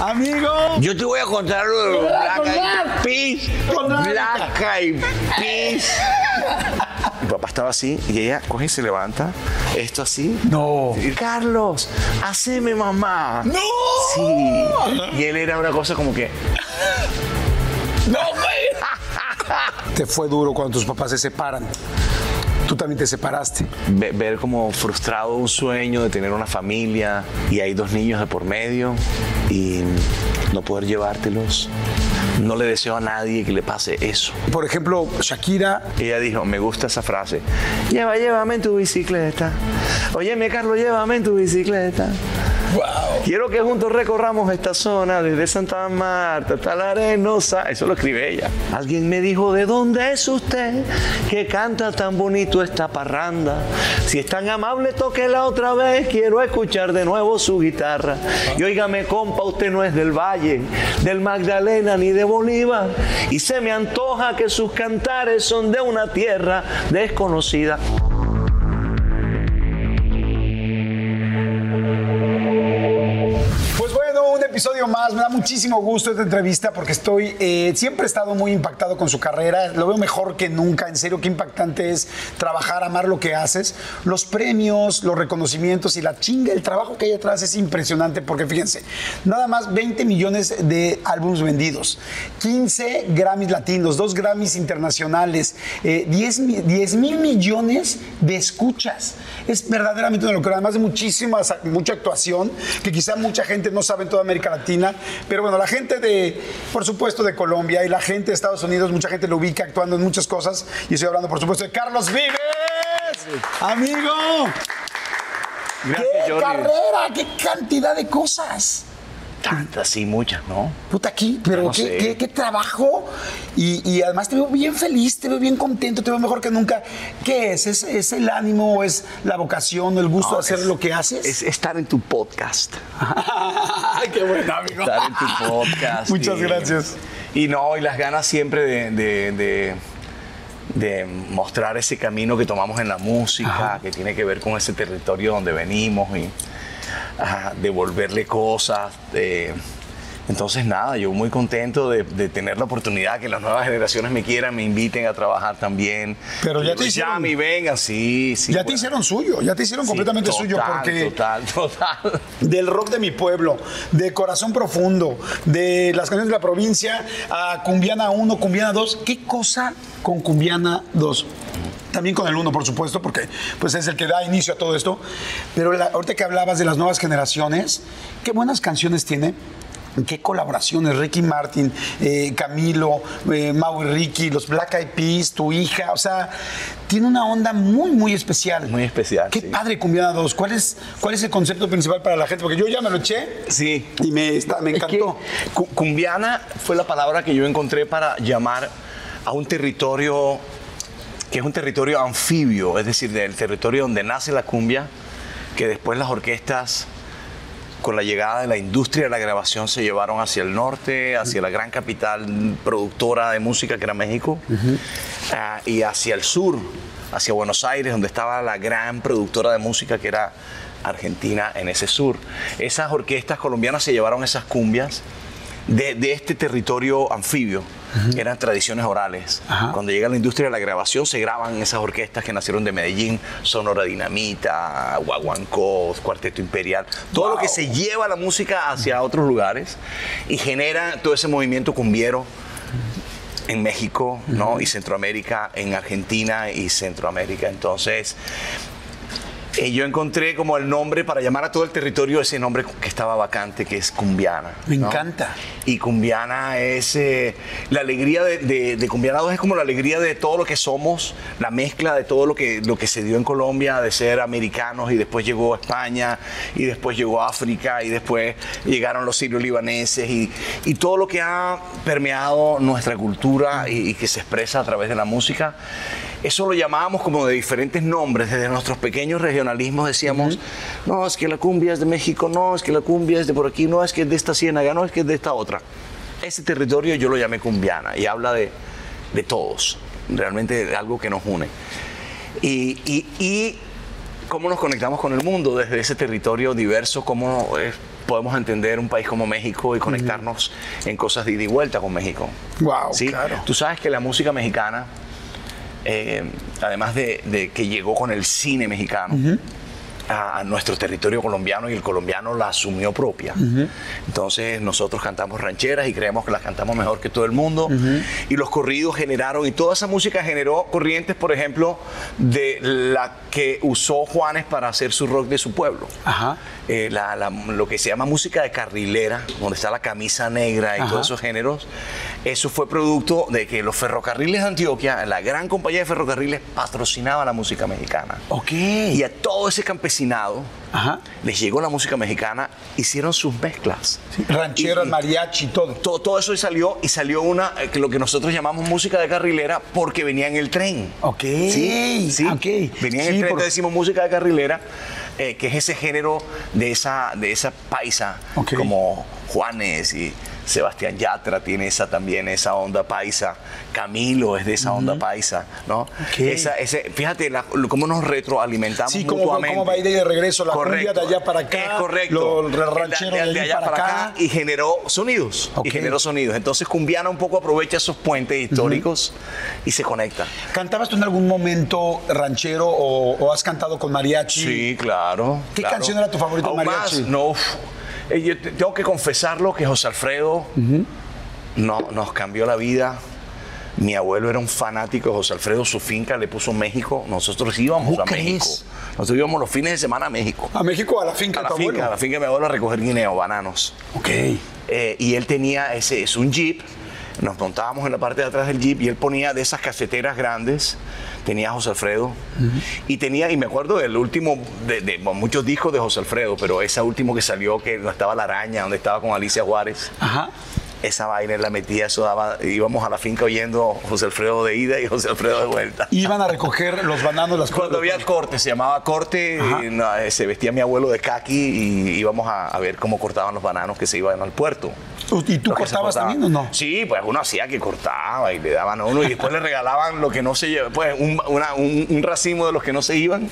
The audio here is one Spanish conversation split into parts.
amigo. Yo te voy a contar lo de los Black Eyed Peas. Black Eyed Peas. Mi papá estaba así y ella coge y se levanta. Esto así. No. Y, Carlos, haceme mamá. ¡No! Sí. Y él era una cosa como que. ¡No, güey! Te fue duro cuando tus papás se separan. Tú también te separaste. ve- ver como frustrado un sueño de tener una familia y hay dos niños de por medio y no poder llevártelos. No le deseo a nadie que le pase eso. Por ejemplo, Shakira. Ella dijo, me gusta esa frase. Lleva, llévame en tu bicicleta. Óyeme, Carlos, llévame en tu bicicleta. Quiero que juntos recorramos esta zona desde Santa Marta hasta la Arenosa. Eso lo escribe ella. Alguien me dijo, ¿de dónde es usted que canta tan bonito esta parranda? Si es tan amable, tóquela otra vez. Quiero escuchar de nuevo su guitarra. Y óigame, compa, usted no es del Valle, del Magdalena ni de Bolívar. Y se me antoja que sus cantares son de una tierra desconocida. Episodio más. Me da muchísimo gusto esta entrevista porque estoy. eh, siempre he estado muy impactado con su carrera. Lo veo mejor que nunca. En serio, qué impactante es trabajar, amar lo que haces. Los premios, los reconocimientos y la chinga, el trabajo que hay atrás es impresionante porque fíjense, nada más 20 millones de álbumes vendidos, 15 Grammys latinos, 2 Grammys internacionales, eh, 10 mi- 10 mil millones de escuchas. Es verdaderamente una locura, además de muchísimas, mucha actuación, que quizá mucha gente no sabe en toda América Latina, pero bueno, la gente de, por supuesto, de Colombia y la gente de Estados Unidos, mucha gente lo ubica actuando en muchas cosas, y estoy hablando, por supuesto, de Carlos Vives, amigo. Gracias, ¡Qué Jordi. carrera! ¡Qué cantidad de cosas! Tantas, sí, muchas, ¿no? Puta aquí, pero No qué, qué- qué trabajo. Y, y además te veo bien feliz, te veo bien contento, te veo mejor que nunca. ¿Qué es? ¿Es, es el ánimo, es la vocación, el gusto No, de hacer es- lo que haces? Es estar en tu podcast. ¡Ay, qué bueno, amigo! Estar en tu podcast. Muchas y- gracias. Y no, y las ganas siempre de, de- de- de mostrar ese camino que tomamos en la música, que tiene que ver con ese territorio donde venimos y devolverle cosas. entonces, nada, yo muy contento de, de tener la oportunidad que las nuevas generaciones me quieran, me inviten a trabajar también. Pero ya te pues, hicieron- Llame y vengan, sí, sí. ya te bueno. hicieron suyo, ya te hicieron Sí, completamente suyo porque Total, total. del rock de mi pueblo, de Corazón Profundo, de las canciones de la provincia a Cumbiana 1, Cumbiana 2. ¿Qué cosa con Cumbiana 2? También con el 1, por supuesto, porque pues, es el que da inicio a todo esto. Pero la- ahorita que hablabas de las nuevas generaciones, qué buenas canciones tiene. Qué colaboraciones, Ricky Martin, eh, Camilo, eh, Mau y Ricky, los Black Eyed Peas, tu hija, o sea, tiene una onda muy, muy especial. Muy especial, Qué sí. padre Cumbiana 2. ¿Cuál es, ¿Cuál es el concepto principal para la gente? Porque yo ya me lo eché Sí. y me, está- me Es que encantó. cu- cumbiana fue la palabra que yo encontré para llamar a un territorio que es un territorio anfibio, es decir, del territorio donde nace la cumbia, que después las orquestas con la llegada de la industria de la grabación se llevaron hacia el norte, hacia la gran capital productora de música que era México, ah, y hacia el sur, hacia Buenos Aires, donde estaba la gran productora de música que era Argentina en ese sur. Esas orquestas colombianas se llevaron esas cumbias de, de este territorio anfibio. Eran tradiciones orales. Cuando llega la industria de la grabación, se graban esas orquestas que nacieron de Medellín, Sonora Dinamita, Guaguancó, Cuarteto Imperial, todo lo que se lleva la música hacia otros lugares y genera todo ese movimiento cumbiero en México, ¿no? Y Centroamérica, en Argentina y Centroamérica. Entonces, y yo encontré como el nombre para llamar a todo el territorio ese nombre que estaba vacante, que es Cumbiana. Me encanta. Y Cumbiana es eh, la alegría de, de, Cumbiana 2 es como la alegría de todo lo que somos, la mezcla de todo lo que, lo que se dio en Colombia, de ser americanos y después llegó a España y después llegó a África y después llegaron los sirios libaneses y, y todo lo que ha permeado nuestra cultura y, y que se expresa a través de la música. Eso lo llamábamos como de diferentes nombres, desde nuestros pequeños regionalismos decíamos, no, es que la cumbia es de México, no, es que la cumbia es de por aquí, no, es que es de esta ciénaga, no, es que es de esta otra. Ese territorio yo lo llamé cumbiana y habla de, todos, realmente de algo que nos une. Y, cómo nos conectamos con el mundo desde ese territorio diverso, cómo eh, podemos entender un país como México y conectarnos en cosas de ida y vuelta con México. Wow, ¿Sí? claro. Tú sabes que la música mexicana eh, además de, que llegó con el cine mexicano. A, nuestro territorio colombiano y el colombiano la asumió propia. Entonces nosotros cantamos rancheras y creemos que las cantamos mejor que todo el mundo. Y los corridos generaron, y toda esa música generó corrientes, por ejemplo, de la que usó Juanes para hacer su rock de su pueblo. Eh, lo que se llama música de carrilera, donde está la camisa negra y todos esos géneros, eso fue producto de que los ferrocarriles de Antioquia, la gran compañía de ferrocarriles, patrocinaba la música mexicana. Ok. Y a todo ese campesinado les llegó la música mexicana, hicieron sus mezclas. rancheras, mariachi, todo. todo. Todo eso y salió, y salió una, eh, que lo que nosotros llamamos música de carrilera, porque venía en el tren. Ok. Sí, sí. Okay. Venía en el tren, entonces decimos música de carrilera, eh, que es ese género de esa, de esa paisa, como Juanes y Sebastián Yatra tiene esa también, esa onda paisa. Camilo es de esa onda paisa, ¿no? Esa, ese, fíjate cómo nos retroalimentamos sí, cómo, cómo va a ir de regreso la cumbia de allá para acá. Es correcto. Los rancheros de, allá, para acá. Y generó sonidos. Y generó sonidos. Entonces Cumbiana un poco aprovecha esos puentes históricos y se conecta. ¿Cantabas tú en algún momento ranchero o, has cantado con mariachi? Sí, claro. ¿Qué canción era tu favorita de mariachi? Más, no, eh, yo tengo que confesarlo que José Alfredo no, nos cambió la vida. Mi abuelo era un fanático de José Alfredo, su finca le puso México. Nosotros íbamos a México. Nosotros íbamos los fines de semana a México. ¿A México a la finca a la finca, A la finca de mi abuelo a recoger guineo, bananos. Ok. Eh, y él tenía ese, es un jeep. Nos montábamos en la parte de atrás del jeep y él ponía de esas caseteras grandes tenía José Alfredo. Y tenía, y me acuerdo del último, de, muchos discos de José Alfredo, pero ese último que salió, que no estaba La Araña, donde estaba con Alicia Juárez. Ajá esa vaina la metía, eso daba, íbamos a la finca oyendo José Alfredo de ida y José Alfredo de vuelta. Iban a recoger los bananos, las Cuando había corte, se llamaba corte, eh, se vestía mi abuelo de kaki y íbamos a, ver cómo cortaban los bananos que se iban al puerto. ¿Y tú cortabas también o no? Sí, pues uno hacía que cortaba y le daban a uno y después le regalaban lo que no se llevaba, pues un, un, racimo de los que no se iban,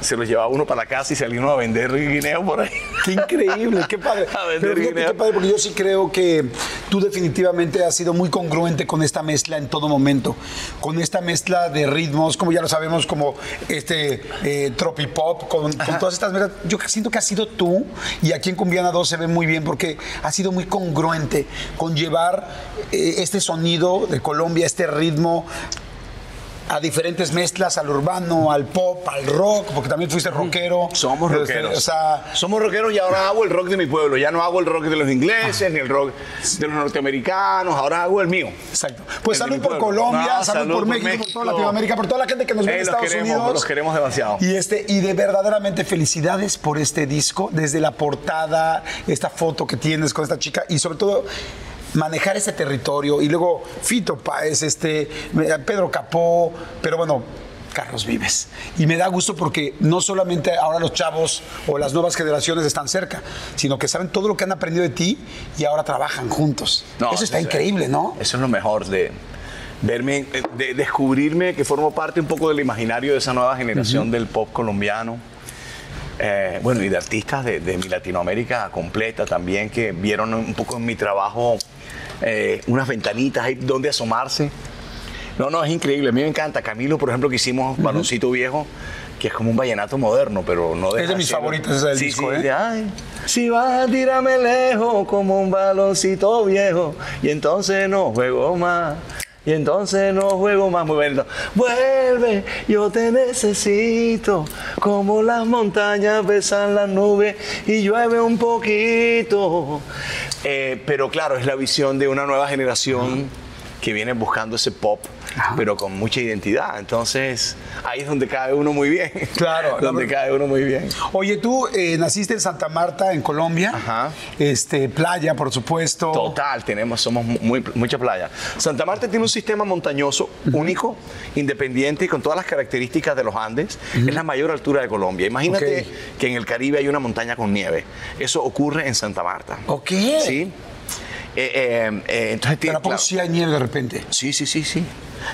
se los llevaba uno para la casa y salía uno a vender guineo por ahí. Qué increíble, qué padre. A vender guineo. qué padre, porque yo sí creo que tú definitivamente has sido muy congruente con esta mezcla en todo momento, con esta mezcla de ritmos, como ya lo sabemos, como este eh, tropipop, con, con todas estas mezclas. Yo siento que has sido tú, y aquí en Cumbiana 2 se ve muy bien, porque has sido muy congruente con llevar eh, este sonido de Colombia, este ritmo a diferentes mezclas, al urbano, al pop, al rock, porque también fuiste rockero. Somos este, rockeros. Somos rockeros y ahora hago el rock de mi pueblo. Ya no hago el rock de los ingleses, ni el rock de los norteamericanos, ahora hago el mío. Exacto. Pues salud por Colombia, salud, por, México, por toda Latinoamérica, por toda la gente que nos ve en eh, Estados Unidos. Los queremos demasiado. Y, este, y de verdaderamente felicidades por este disco, desde la portada, esta foto que tienes con esta chica y sobre todo manejar ese territorio y luego Fito Páez, este, Pedro Capó, pero bueno, Carlos Vives. Y me da gusto porque no solamente ahora los chavos o las nuevas generaciones están cerca, sino que saben todo lo que han aprendido de ti y ahora trabajan juntos. eso está increíble, ¿no? Eso es lo mejor de verme, de descubrirme que formo parte un poco del imaginario de esa nueva generación del pop colombiano eh, bueno, y de artistas de, de mi Latinoamérica completa también que vieron un poco en mi trabajo eh, unas ventanitas ahí donde asomarse. No, no, es increíble. A mí me encanta. Camilo, por ejemplo, que hicimos Baloncito Viejo, que es como un vallenato moderno, pero no deja Es de mis favoritos ese del Sí, disco, sí, ¿eh? de, ay, si vas a tirarme lejos como un baloncito viejo, y entonces no juego más. Y entonces no juego más. Muy bonito. Vuelve, yo te necesito. Como las montañas besan las nubes y llueve un poquito. Eh, pero claro, es la visión de una nueva generación que viene buscando ese pop, pero con mucha identidad. Entonces, ahí es donde cae uno muy bien. Claro, la donde cae uno muy bien. Oye, tú eh, naciste en Santa Marta, en Colombia. Ajá. Este, playa, por supuesto. Total, tenemos, somos muy, mucha playa. Santa Marta tiene un sistema montañoso único, independiente y con todas las características de los Andes. Es la mayor altura de Colombia. Imagínate que en el Caribe hay una montaña con nieve. Eso ocurre en Santa Marta. Ok. ¿Sí? Eh, eh, eh, entonces Pero tiene- ¿a poco claro. sí hay nieve de repente? Sí, sí, sí, sí.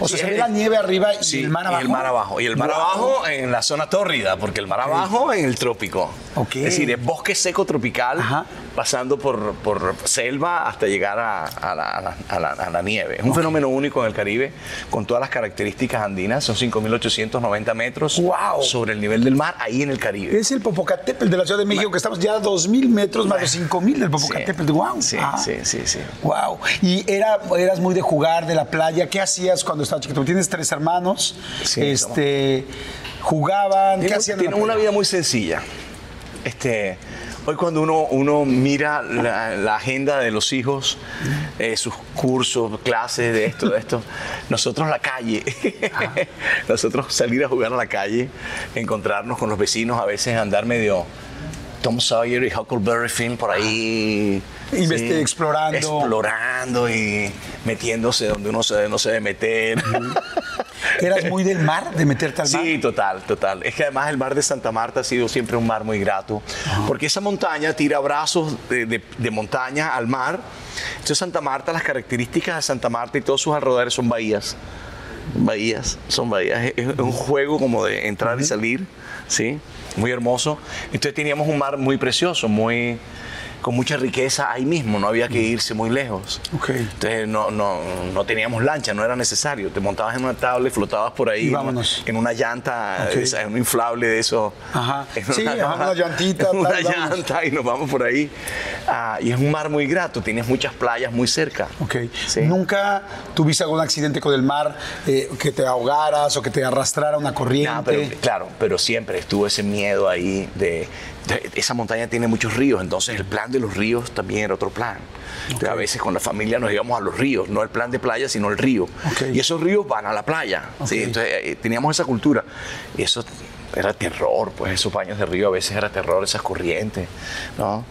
O sea, Sí, se ve la nieve arriba y Sí, el mar abajo. Y el mar abajo. Y el mar Wow. abajo en la zona tórrida, porque el mar abajo en el trópico. Ok. Es decir, es bosque seco tropical, Ajá. pasando por, por selva hasta llegar a, a la, a la- a la- la nieve. Es un fenómeno único en el Caribe, con todas las características andinas. Son 5.890 metros Wow. sobre el nivel del mar, ahí en el Caribe. Es el Popocatépetl de la Ciudad de México, que estamos ya a 2.000 metros más de 5.000 del Popocatépetl. Wow. Sí, Ah. sí, sí, sí. Wow. Y era, eras muy de jugar, de la playa. ¿Qué hacías cuando estabas chiquito? Tienes tres hermanos. Sí, este, jugaban. ¿Qué hacían? tienen una vida muy sencilla. Este, hoy cuando uno, uno mira la, la agenda de los hijos, eh, sus cursos, clases de esto, de esto, nosotros la calle, nosotros salir a jugar a la calle, encontrarnos con los vecinos, a veces andar medio Tom Sawyer y Huckleberry Finn por ahí. Investi- explorando. Explorando y metiéndose donde uno se, no se debe meter. ¿Eras muy del mar, de meterte al mar? Sí, total, total. Es que además el mar de Santa Marta ha sido siempre un mar muy grato, porque esa montaña tira brazos de, de- de montaña al mar. Entonces Santa Marta, las características de Santa Marta y todos sus alrededores son bahías. Bahías, son bahías. Es, un juego como de entrar y salir, ¿sí? Muy hermoso. Entonces teníamos un mar muy precioso, muy con mucha riqueza ahí mismo, no había que irse muy lejos. Ok. Entonces no, no, no teníamos lancha, no era necesario. Te montabas en una tabla y flotabas por ahí una- vámonos. en una llanta, Ok. esa, en un inflable de eso. Ajá. En Sí, ajá, una llantita, en una tal, vamos. llanta y nos vamos por ahí. Ah, y es un mar muy grato, tienes muchas playas muy cerca. Ok. Sí. ¿Nunca tuviste algún accidente con el mar, eh, que te ahogaras o que te arrastrara una corriente? No, pero, claro, pero siempre estuvo ese miedo ahí de- esa montaña tiene muchos ríos, entonces el plan de los ríos también era otro plan. Entonces, a veces con la familia nos íbamos a los ríos, no el plan de playa, sino el río. Y esos ríos van a la playa. ¿sí? Entonces eh, teníamos esa cultura. Y eso era terror, pues esos baños de río a veces era terror, esas corrientes. ¿no?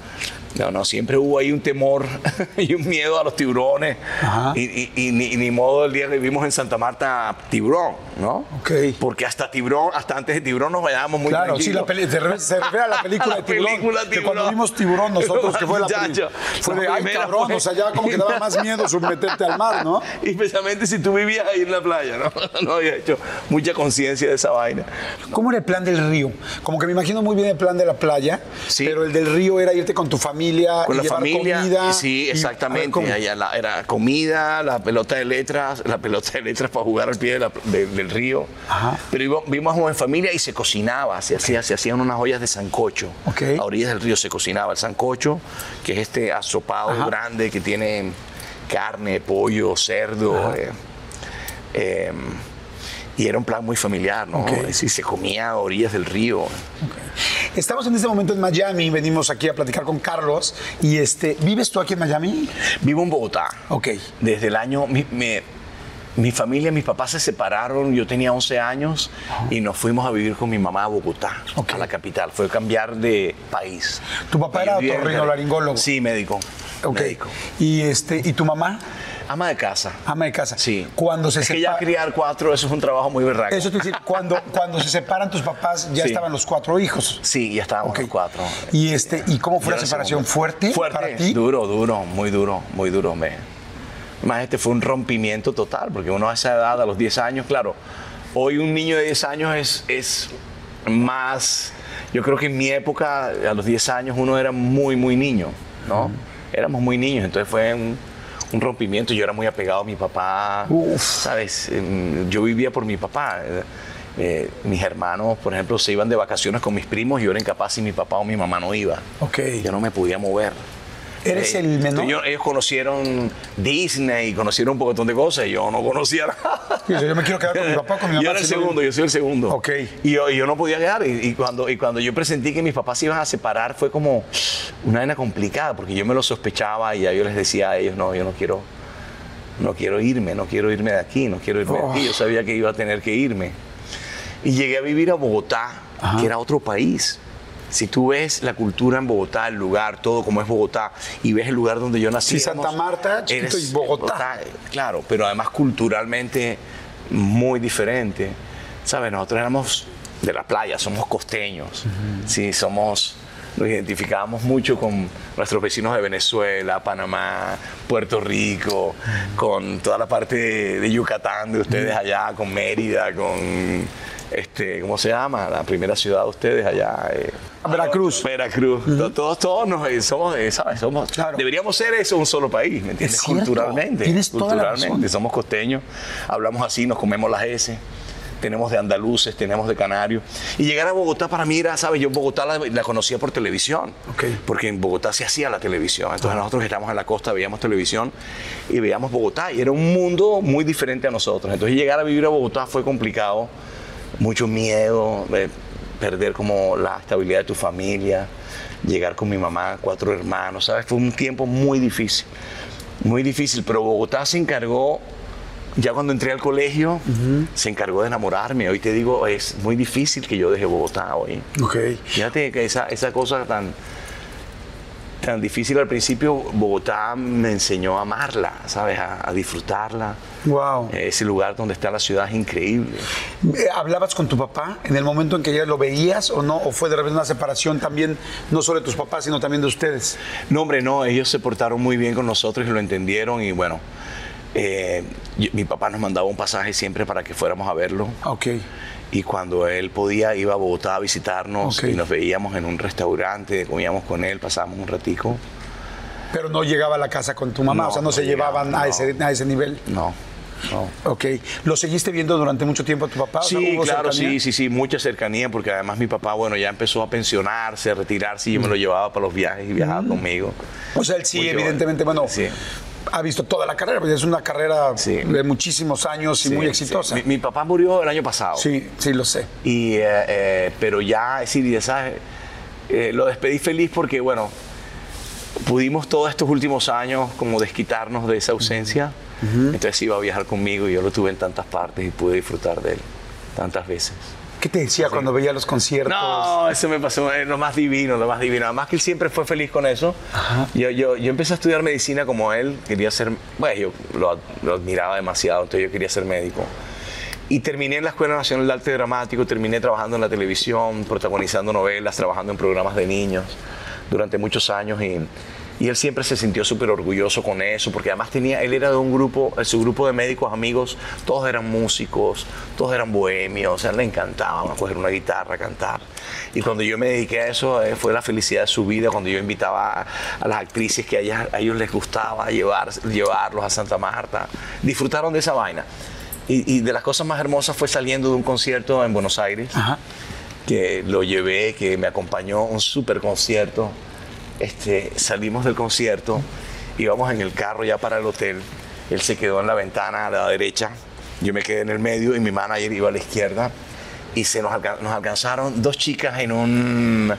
No, no, siempre hubo ahí un temor y un miedo a los tiburones. Ajá. Y, y- y ni, y ni modo el día que vivimos en Santa Marta, tiburón, ¿no? Ok. Porque hasta tiburón, hasta antes de tiburón nos vayábamos muy Claro, sí, tranquilos. la peli- se, re- se refiere a la película La de Tiburón. película que Tiburón. cuando vimos Tiburón nosotros, que fue la Muchacho, Fue de, la ay, cabrón, fue- o sea, ya como que daba más miedo submeterte al mar, ¿no? Y especialmente si tú vivías ahí en la playa, ¿no? No había hecho mucha conciencia de esa vaina. ¿Cómo era el plan del río? Como que me imagino muy bien el plan de la playa, Sí. pero el del río era irte con tu familia, Con y la llevar familia. comida. sí, y- a ver, exactamente. ¿cómo? Allá la- era comida, la pelota de letras, la pelota de letras para jugar al pie de la- de- del río. Ajá. Pero vivimos en familia y se cocinaba, se, hacía, se hacían unas ollas de sancocho. A orillas del río se cocinaba el sancocho, que es este asopado Ajá. grande que tiene carne, pollo, cerdo. eh, eh, y era un plan muy familiar, ¿no? Decir, se comía a orillas del río. Estamos en este momento en Miami, venimos aquí a platicar con Carlos. Y este, ¿vives tú aquí en Miami? Vivo en Bogotá. Ok. Desde el año. Mi, mi- mi familia, mis papás se separaron, yo tenía 11 años y nos fuimos a vivir con mi mamá a Bogotá, a la capital. Fue cambiar de país. ¿Tu papá era otorrinolaringólogo? Sí, médico. Ok. Médico. Y, este, ¿Y tu mamá? Ama de casa. Ama de casa. Sí. Cuando se es que ya criar cuatro, eso es un trabajo muy berraco. Eso te decir, cuando, cuando se separan tus papás, ya Sí. estaban los cuatro hijos. Sí, ya estábamos los cuatro. Y, este, ¿Y cómo fue Yo la separación? ¿Fuerte, Fuerte, para ti? duro, duro, muy duro, muy duro. Me... Más este fue un rompimiento total, porque uno a esa edad, a los 10 años, claro, hoy un niño de 10 años es, es más yo creo que en mi época, a los 10 años, uno era muy, muy niño, ¿no? Éramos muy niños, entonces fue un, un rompimiento. Yo era muy apegado a mi papá, ¿sabes? Em, Yo vivía por mi papá. Eh, mis hermanos, por ejemplo, se iban de vacaciones con mis primos y yo era incapaz si mi papá o mi mamá no iba. Ok. Yo no me podía mover. ¿Eres Eh, el menor? ellos, ellos conocieron Disney, conocieron un montón de cosas yo no conocía nada. Sí, Yo me quiero quedar con mi papá, con mi mamá. Yo era el segundo, yo soy el segundo. Ok. Y yo, no podía quedar. Y, y cuando, y cuando yo presentí que mis papás se iban a separar, fue como una vaina complicada, porque yo me lo sospechaba y ya yo les decía a ellos, no, yo no quiero, no quiero irme, no quiero irme de aquí, no quiero irme de aquí. Yo sabía que iba a tener que irme. Y llegué a vivir a Bogotá, que era otro país. Si tú ves la cultura en Bogotá, el lugar, todo como es Bogotá, y ves el lugar donde yo nací. Sí, Santa Marta, chiquito, eres y Bogotá. Claro, pero además culturalmente muy diferente. ¿Sabes? Nosotros éramos de la playa, somos costeños. Sí, somos. Nos identificábamos mucho con nuestros vecinos de Venezuela, Panamá, Puerto Rico, con toda la parte de, de Yucatán de ustedes allá, con Mérida, con. Este, ¿Cómo se llama? La primera ciudad de ustedes allá. eh, Veracruz. Veracruz. To- Todos, todos nos, eh, somos, eh, ¿sabes? Somos, Claro. Deberíamos ser eso un solo país, ¿me entiendes? Culturalmente. Tienes toda la culturalmente. Somos costeños, hablamos así, nos comemos las S. Tenemos de andaluces, tenemos de canarios. Y llegar a Bogotá para mí era, ¿sabes? Yo Bogotá la, la conocía por televisión. Porque en Bogotá se hacía la televisión. Entonces nosotros que estamos en la costa veíamos televisión y veíamos Bogotá. Y era un mundo muy diferente a nosotros. Entonces llegar a vivir a Bogotá fue complicado. Mucho miedo, eh, perder como la estabilidad de tu familia. Llegar con mi mamá, cuatro hermanos, ¿sabes? Fue un tiempo muy difícil. Muy difícil. Pero Bogotá se encargó ya cuando entré al colegio, se encargó de enamorarme. Hoy te digo, es muy difícil que yo deje Bogotá hoy. Ok. Fíjate que esa, esa cosa tan, tan difícil al principio, Bogotá me enseñó a amarla, ¿sabes? A, a disfrutarla. Wow. Ese lugar donde está la ciudad es increíble. Eh, ¿Hablabas con tu papá en el momento en que ya lo veías o no? ¿O fue de repente una separación también, no solo de tus papás, sino también de ustedes? No, hombre, no, ellos se portaron muy bien con nosotros y lo entendieron y bueno, eh, yo- mi papá nos mandaba un pasaje siempre para que fuéramos a verlo. Ok. Y cuando él podía, iba a Bogotá a visitarnos y nos veíamos en un restaurante, comíamos con él, pasábamos un ratico. Pero no llegaba a la casa con tu mamá, No, o sea, no, no se llegaba, llevaban a, ese, a ese nivel. No, no. Ok. ¿Lo seguiste viendo durante mucho tiempo a tu papá? O sea, Sí, ¿hubo claro, cercanía? sí, sí, sí, mucha cercanía, porque además mi papá, bueno, ya empezó a pensionarse, a retirarse y yo me lo llevaba para los viajes y viajaba conmigo. O sea, él sí, Mucho- evidentemente, bueno, Sí. Ha visto toda la carrera, porque es una carrera Sí. de muchísimos años y Sí, muy exitosa. Mi, mi papá murió el año pasado. Sí, sí, lo sé. Y, eh, eh, pero ya, es decir, sabes, eh, lo despedí feliz porque, bueno, pudimos todos estos últimos años como desquitarnos de esa ausencia. Entonces iba a viajar conmigo y yo lo tuve en tantas partes y pude disfrutar de él tantas veces. ¿Qué te decía cuando veía los conciertos? No, eso me pasó eh, lo más divino, lo más divino. Además que él siempre fue feliz con eso. Yo, yo, yo empecé a estudiar medicina como él, quería ser, bueno, yo lo, lo admiraba demasiado, entonces yo quería ser médico. Y terminé en la Escuela Nacional de Arte Dramático, terminé trabajando en la televisión, protagonizando novelas, trabajando en programas de niños durante muchos años y, y él siempre se sintió súper orgulloso con eso, porque además tenía, él era de un grupo, eh, su grupo de médicos amigos, todos eran músicos, todos eran bohemios, o sea, le encantaba coger una guitarra, cantar. Y cuando yo me dediqué a eso, eh, fue la felicidad de su vida, cuando yo invitaba a, a las actrices que a, ellas- a ellos les gustaba llevar, llevarlos a Santa Marta, disfrutaron de esa vaina. Y, y de las cosas más hermosas fue saliendo de un concierto en Buenos Aires Ajá. que lo llevé, que me acompañó a un super concierto. Este, salimos del concierto, íbamos en el carro ya para el hotel. Él se quedó en la ventana a la derecha, yo me quedé en el medio y mi manager iba a la izquierda. Y se nos, alca- nos alcanzaron dos chicas en un,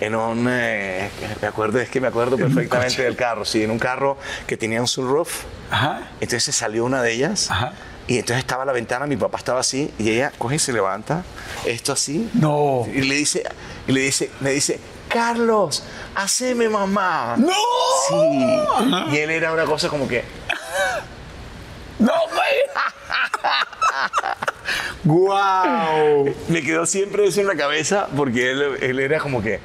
en un, eh, me acuerdo, es que me acuerdo perfectamente del carro, sí, en un carro que tenía un sunroof. Ajá. Entonces salió una de ellas Ajá. y entonces estaba la ventana, mi papá estaba así y ella coge y se levanta, esto así. No. Y le dice, y le dice, me dice, Carlos, haceme mamá. ¡No! Sí. Y él era una cosa como que, ¡No, güey! ¡Guau! me quedó siempre eso en la cabeza porque él, él era como que,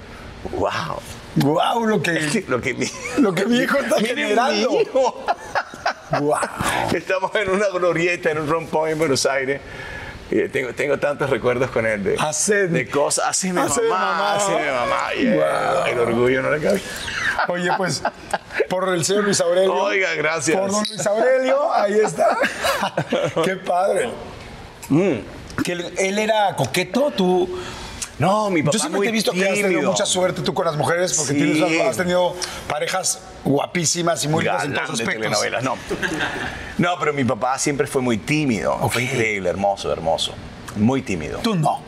wow. ¡Guau! Lo que, Lo que mi, lo que mi hijo está generando. mi hijo. ¡Guau! Estamos en una glorieta, en un rompón en Buenos Aires. Y tengo, tengo tantos recuerdos con él de, Haced- de cosas. Así Haced mamá, mamá. así mi mamá. yeah. Wow. El orgullo no le cabe. Oye, pues, por el señor Luis Aurelio. Oiga, gracias. Por don Luis Aurelio, ahí está. Qué padre. Mm. Que él, él era coqueto, tú. No, mi papá Yo siempre muy te he visto que has tenido mucha suerte tú con las mujeres porque Sí. tienes- has tenido parejas guapísimas y muy lindas en todos aspectos. telenovelas, no. No, pero mi papá siempre fue muy tímido. Fue increíble, hermoso, hermoso. Muy tímido. Tú no.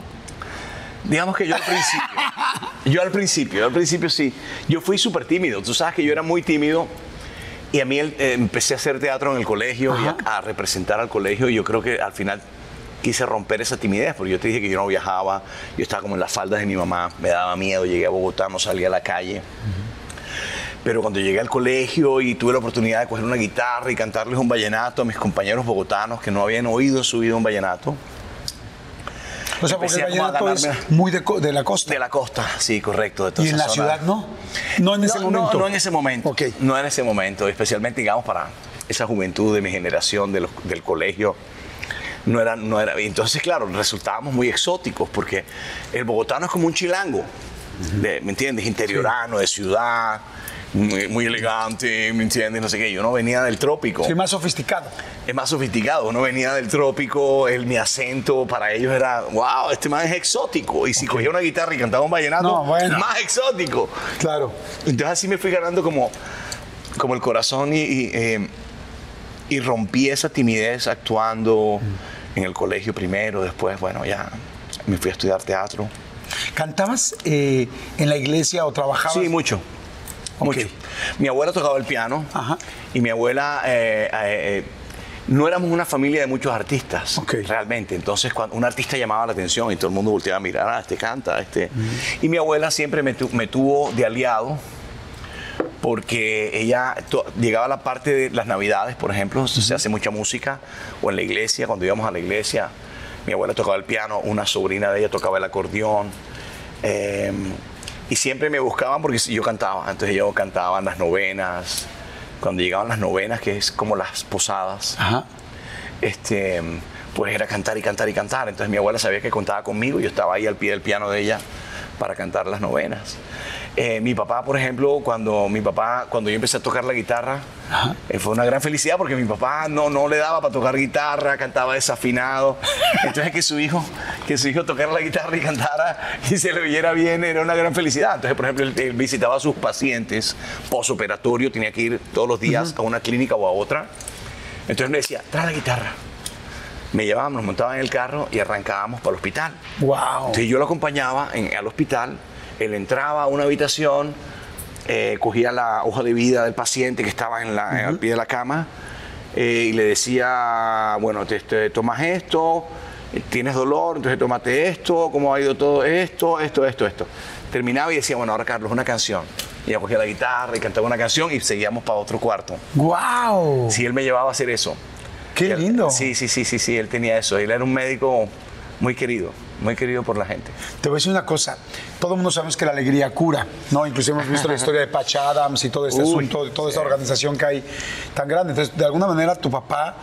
Digamos que yo al principio. yo al principio, yo al principio sí. Yo fui súper tímido. Tú sabes que yo era muy tímido. Y a mí eh, empecé a hacer teatro en el colegio y a, a representar al colegio. Y yo creo que al final quise romper esa timidez, porque yo te dije que yo no viajaba, yo estaba como en las faldas de mi mamá, me daba miedo, llegué a Bogotá, no salía a la calle. Pero cuando llegué al colegio y tuve la oportunidad de coger una guitarra y cantarles un vallenato a mis compañeros bogotanos que no habían oído en su vida un vallenato, O sea, porque el vallenato es muy de, la costa. de la costa, sí, correcto. De toda y en la zona. ciudad no. No en ese no, momento. No, no en ese momento. No en ese momento, especialmente, digamos, para esa juventud de mi generación, de los- del colegio. No era, no era. Entonces, claro, resultábamos muy exóticos porque el bogotano es como un chilango, de- ¿me entiendes? Interiorano, de ciudad, muy, muy elegante, ¿me entiendes? No sé qué. Yo no venía del trópico. Sí, más sofisticado. Es más sofisticado, uno venía del trópico, el, mi acento para ellos era, wow, este man es exótico. Y si cogía una guitarra y cantaba un vallenato, No, bueno. más exótico. Claro. Entonces así me fui ganando como, como el corazón y, y, eh, y rompí esa timidez actuando en el colegio primero, después, bueno, ya me fui a estudiar teatro. ¿Cantabas eh, en la iglesia o trabajabas? Sí, mucho. Mucho. Mi abuela tocaba el piano Ajá. y mi abuela eh, eh, no éramos una familia de muchos artistas, Ok. realmente. Entonces, cuando un artista llamaba la atención y todo el mundo volteaba a mirar, ah, este canta, este. Y mi abuela siempre me, tu- me tuvo de aliado porque ella llegaba a la parte de las navidades, por ejemplo, se hace mucha música, o en la iglesia, cuando íbamos a la iglesia, mi abuela tocaba el piano, una sobrina de ella tocaba el acordeón, eh, y siempre me buscaban porque yo cantaba, entonces yo cantaba en las novenas, cuando llegaban las novenas, que es como las posadas, Ajá. este, pues era cantar y cantar y cantar. Entonces mi abuela sabía que contaba conmigo y yo estaba ahí al pie del piano de ella para cantar las novenas. Eh, mi papá, por ejemplo, cuando mi papá, cuando yo empecé a tocar la guitarra, eh, fue una gran felicidad porque mi papá no, no le daba para tocar guitarra, cantaba desafinado. Entonces que su hijo, que su hijo tocara la guitarra y cantara y se le oyera bien era una gran felicidad. Entonces, por ejemplo, él, él visitaba a sus pacientes posoperatorio, tenía que ir todos los días a una clínica o a otra. Entonces me decía, trae la guitarra. Me llevaban, nos montaban en el carro y arrancábamos para el hospital. Wow. Entonces yo lo acompañaba en- al hospital, él entraba a una habitación, eh, cogía la hoja de vida del paciente que estaba en la, al pie de la cama eh, y le decía, bueno, te, te tomas esto, eh, tienes dolor, entonces tómate esto, cómo ha ido todo esto, esto, esto, esto. Terminaba y decía, bueno, ahora Carlos, una canción. Y ella cogía la guitarra y cantaba una canción y seguíamos para otro cuarto. Wow. Sí, él me llevaba a hacer eso. Qué Él- lindo. Sí, sí, sí, sí, sí, él tenía eso. Él era un médico muy querido, muy querido por la gente. Te voy a decir una cosa. Todo el mundo sabemos que la alegría cura, ¿no? Inclusive hemos visto la historia de Patch Adams y todo este Uy, asunto, de toda esta organización que hay tan grande. Entonces, de alguna manera, tu papá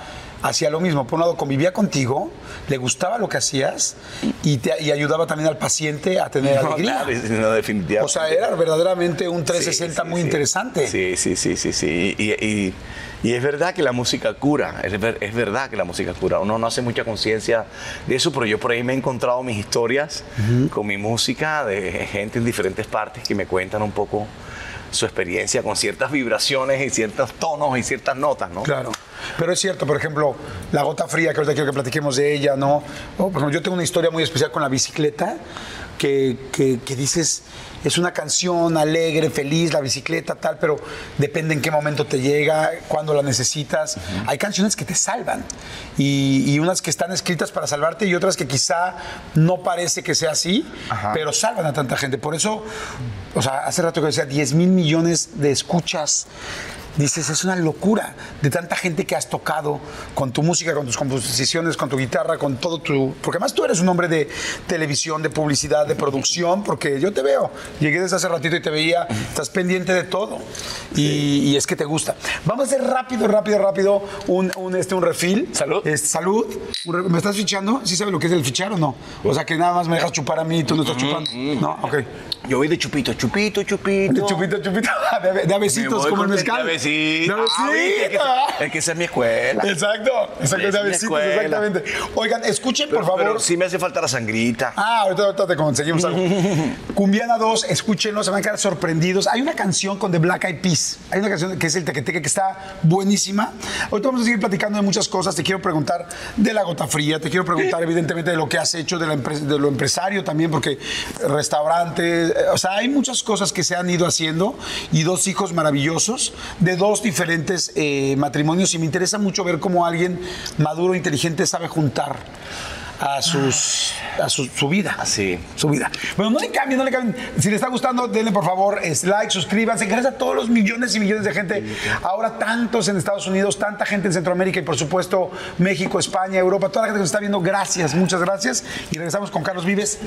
hacía lo mismo. Por un lado, convivía contigo, le gustaba lo que hacías y, te, y ayudaba también al paciente a tener No, alegría. claro, no, definitivamente. O sea, era verdaderamente un 360 Sí, sí, muy sí. interesante. Sí, sí, sí, sí, sí. Y, y- y es verdad que la música cura, es, ver- es verdad que la música cura. Uno no hace mucha conciencia de eso, pero yo por ahí me he encontrado mis historias con mi música de gente en diferentes partes que me cuentan un poco su experiencia con ciertas vibraciones y ciertos tonos y ciertas notas, ¿no? Claro. Pero es cierto, por ejemplo, la gota fría, que ahorita quiero que platiquemos de ella, ¿no? O, por ejemplo, yo tengo una historia muy especial con la bicicleta, que, que- que dices, es una canción alegre, feliz, la bicicleta, tal, pero depende en qué momento te llega, cuándo la necesitas. Hay canciones que te salvan y, y unas que están escritas para salvarte y otras que quizá no parece que sea así, pero salvan a tanta gente. Por eso, o sea, hace rato que decía 10 mil millones de escuchas dices, es una locura de tanta gente que has tocado con tu música, con tus composiciones, con tu guitarra, con todo tu... Porque además tú eres un hombre de televisión, de publicidad, de producción, porque yo te veo, llegué desde hace ratito y te veía, estás pendiente de todo y, y es que te gusta. Vamos a hacer rápido, rápido, rápido un, un, este, un refil. Salud. Este, salud. ¿Me estás fichando? ¿Sí sabes lo que es el fichar o no? O sea, que nada más me dejas chupar a mí y tú no estás chupando. No, ok. Yo voy de chupito, chupito, chupito. Chupito, chupito, de, de voy como el mezcal. De avecito. De Ah, es, que, es que esa es mi escuela. Exacto, exacto, de Es escuela. exactamente. Oigan, escuchen, por favor. Pero sí me hace falta la sangrita. Ah, ahorita, ahorita te conseguimos algo. Cumbiana 2, escúchenlo, se van a quedar sorprendidos. Hay una canción con The Black Eyed Peas. Hay una canción que es el Tequeteque que está buenísima. Ahorita vamos a seguir platicando de muchas cosas. Te quiero preguntar de la gota fría, te quiero preguntar evidentemente de lo que has hecho, de, la de lo empresario también, porque restaurantes, o sea, hay muchas cosas que se han ido haciendo y dos hijos maravillosos de dos diferentes eh, matrimonios y me interesa mucho ver cómo alguien maduro, inteligente, sabe juntar a sus a su, su vida. Sí. Su vida. Bueno, no le cambien, no le cambien. Si les está gustando, denle por favor es like, suscríbanse. Gracias a todos los millones y millones de gente. Ahora tantos en Estados Unidos, tanta gente en Centroamérica y por supuesto México, España, Europa, toda la gente que nos está viendo. Gracias, muchas gracias. Y regresamos con Carlos Vives.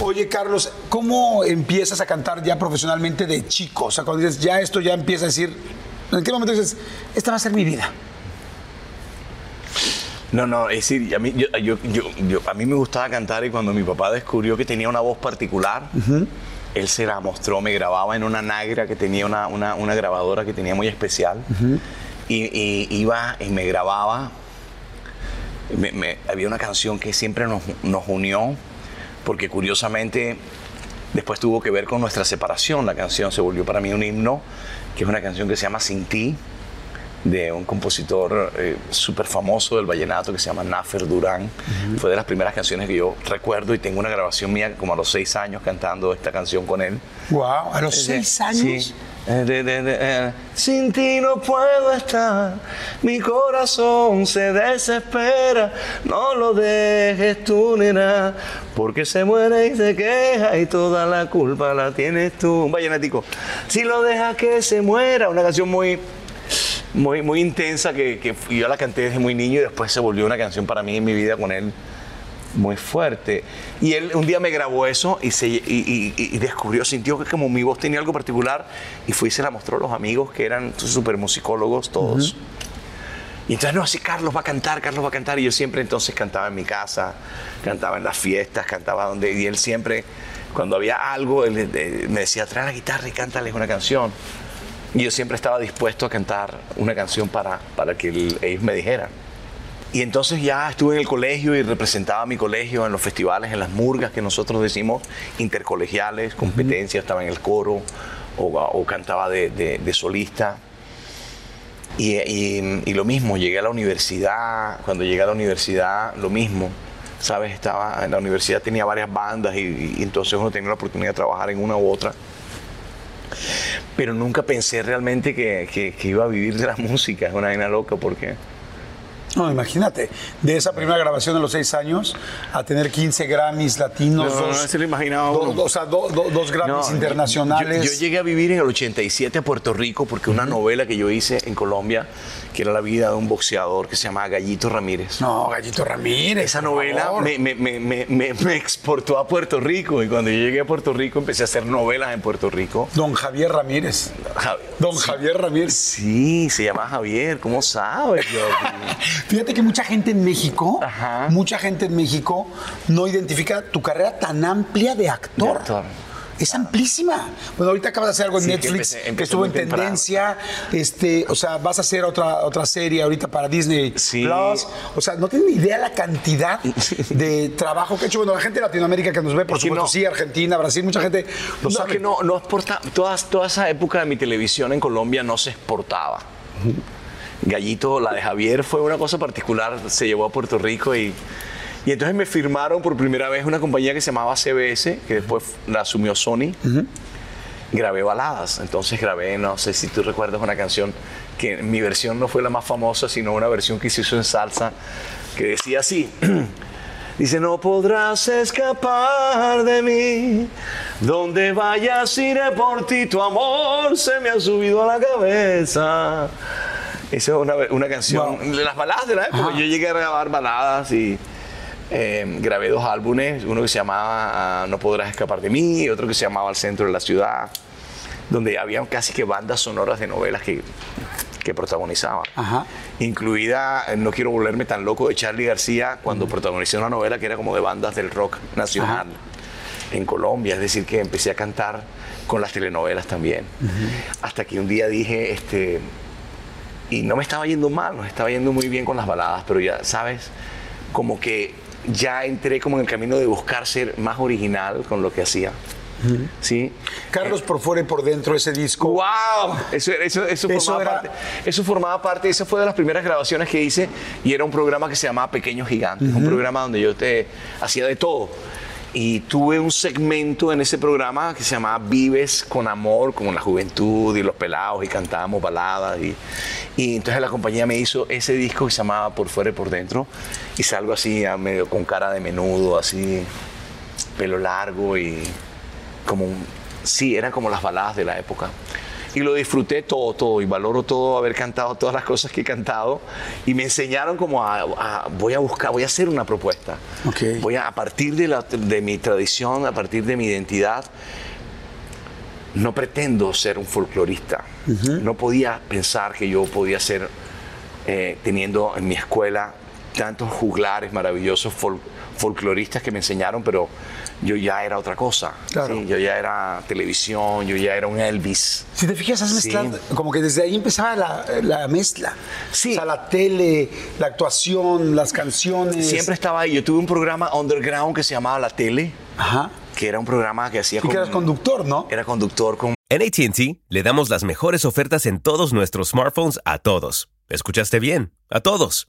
Oye, Carlos, ¿cómo empiezas a cantar ya profesionalmente de chico? O sea, cuando dices, ya esto ya empieza a decir, ¿en qué momento dices, esta va a ser mi vida? No, no, es decir, a mí, yo, yo- yo- yo- a mí me gustaba cantar y cuando mi papá descubrió que tenía una voz particular, él se la mostró, me grababa en una nagra que tenía una, una- una grabadora que tenía muy especial y, y iba y me grababa. Me- me- había una canción que siempre nos, nos unió porque curiosamente después tuvo que ver con nuestra separación. La canción se volvió para mí un himno, que es una canción que se llama Sin ti de un compositor eh, súper famoso del vallenato que se llama Nafer Durán. Fue de las primeras canciones que yo recuerdo y tengo una grabación mía como a los seis años cantando esta canción con él. Wow, a los seis años. Sí. Eh, eh, Sin ti no puedo estar, mi corazón se desespera, no lo dejes tú, nena, porque se muere y se queja y toda la culpa la tienes tú. Un vallenatico. Si lo dejas que se muera, una canción muy, muy, muy intensa que, que yo la canté desde muy niño y después se volvió una canción para mí en mi vida con él muy fuerte. Y él un día me grabó eso y, se, y, y- y descubrió, sintió que como mi voz tenía algo particular y fue y se la mostró a los amigos que eran súper musicólogos todos. Y entonces, no, sí, Carlos va a cantar, Carlos va a cantar. Y yo siempre entonces cantaba en mi casa, cantaba en las fiestas, cantaba donde... Y él siempre, cuando había algo, él, eh, me decía, trae la guitarra y cántales una canción. Y yo siempre estaba dispuesto a cantar una canción para, para que él- ellos me dijeran. Y entonces ya estuve en el colegio y representaba a mi colegio en los festivales, en las murgas que nosotros decimos intercolegiales, competencias, estaba en el coro o, o cantaba de, de- de solista. Y, y- y lo mismo, llegué a la universidad, cuando llegué a la universidad, lo mismo, ¿sabes? Estaba en la universidad, tenía varias bandas y, y entonces uno tenía la oportunidad de trabajar en una u otra. Pero nunca pensé realmente que, que- que iba a vivir de la música, es una vaina loca porque... No, imagínate, de esa primera grabación de los seis años a tener 15 Grammys latinos, No, no, dos, no se lo imaginaba do- o sea, do- do- dos Grammys No, internacionales. Yo, yo llegué a vivir en el 87 a Puerto Rico porque una novela que yo hice en Colombia, que era la vida de un boxeador que se llamaba Gallito Ramírez. No, Gallito Ramírez. Esa novela me, me- me- me- me- me exportó a Puerto Rico y cuando yo llegué a Puerto Rico empecé a hacer novelas en Puerto Rico. Don Javier Ramírez. Don Javier Ramírez. Sí, se llama Javier, ¿cómo sabes? Jordi? Fíjate que mucha gente en México, Ajá. mucha gente en México no identifica tu carrera tan amplia de actor. De actor. Es amplísima. Bueno, ahorita acabas de hacer algo en Sí, Netflix que, empecé- empecé estuvo en temprano. tendencia. Este, o sea, vas a hacer otra, otra serie ahorita para Disney Sí. Plus. O sea, no tienen ni idea la cantidad de trabajo que he hecho. Bueno, la gente de Latinoamérica que nos ve, por Es supuesto, no. sí, Argentina, Brasil, mucha gente lo No, sabe. que no, no exporta, todas, toda esa época de mi televisión en Colombia no se exportaba. Gallito, la de Javier fue una cosa particular, se llevó a Puerto Rico y, y entonces me firmaron por primera vez una compañía que se llamaba CBS, que después la asumió Sony. Grabé baladas, entonces grabé, no sé si tú recuerdas una canción que mi versión no fue la más famosa, sino una versión que se hizo en salsa, que decía así. Dice, no podrás escapar de mí. Donde vayas iré por ti, tu amor se me ha subido a la cabeza. Esa es una, una canción, de las baladas de la época. Yo llegué a grabar baladas y eh, grabé dos álbumes, uno que se llamaba ah, No podrás escapar de mí y otro que se llamaba Al centro de la ciudad, donde había casi que bandas sonoras de novelas que, que protagonizaba. Ajá. Incluida eh, No quiero volverme tan loco de Charlie García cuando protagonicé una novela que era como de bandas del rock nacional en Colombia. Es decir, que empecé a cantar con las telenovelas también. Hasta que un día dije, este, y no me estaba yendo mal, nos estaba yendo muy bien con las baladas, pero ya, ¿sabes? Como que ya entré como en el camino de buscar ser más original con lo que hacía. ¿Sí? Carlos por fuera y por dentro ese disco. ¡Wow! Eso, eso, eso, Eso formaba era- parte, eso formaba parte, esa fue de las primeras grabaciones que hice y era un programa que se llamaba Pequeños Gigantes, un programa donde yo te hacía de todo. Y tuve un segmento en ese programa que se llamaba Vives con Amor, con la juventud y los pelados, y cantábamos baladas. Y, y entonces la compañía me hizo ese disco que se llamaba Por Fuera y Por Dentro, y salgo así, a medio con cara de menudo, así, pelo largo y como sí, eran como las baladas de la época. Y lo disfruté todo, todo, y valoro todo haber cantado todas las cosas que he cantado. Y me enseñaron como a, a- voy a buscar, voy a hacer una propuesta. Voy a, a partir de, la- de mi tradición, a partir de mi identidad, no pretendo ser un folclorista. No podía pensar que yo podía ser, eh, teniendo en mi escuela tantos juglares maravillosos fol- folcloristas que me enseñaron, pero yo ya era otra cosa. Claro. Sí, yo ya era televisión, yo ya era un Elvis. Si te fijas, has Sí. mezclado, como que desde ahí empezaba la, la mezcla. Sí. O sea, la tele, la actuación, las canciones. Siempre estaba ahí. Yo tuve un programa underground que se llamaba La Tele, Ajá. que era un programa que hacía Y que eras conductor, ¿no? Era conductor con En ATT le damos las mejores ofertas en todos nuestros smartphones a todos. ¿Escuchaste bien? A todos.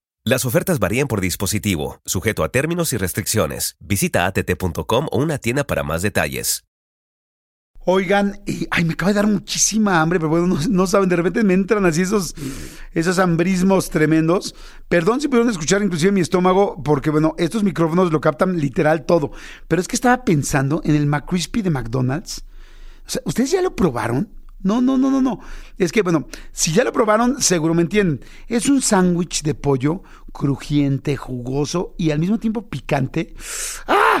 Las ofertas varían por dispositivo, sujeto a términos y restricciones. Visita att.com o una tienda para más detalles. Oigan, ay, me acaba de dar muchísima hambre, pero bueno, no, no saben, de repente me entran así esos, esos hambrismos tremendos. Perdón si pudieron escuchar inclusive mi estómago, porque bueno, estos micrófonos lo captan literal todo. Pero es que estaba pensando en el McCrispy de McDonald's. O sea, ¿ustedes ya lo probaron? No, no, no, no, no. Es que, bueno, si ya lo probaron, seguro me entienden. Es un sándwich de pollo crujiente, jugoso y al mismo tiempo picante. ¡Ah!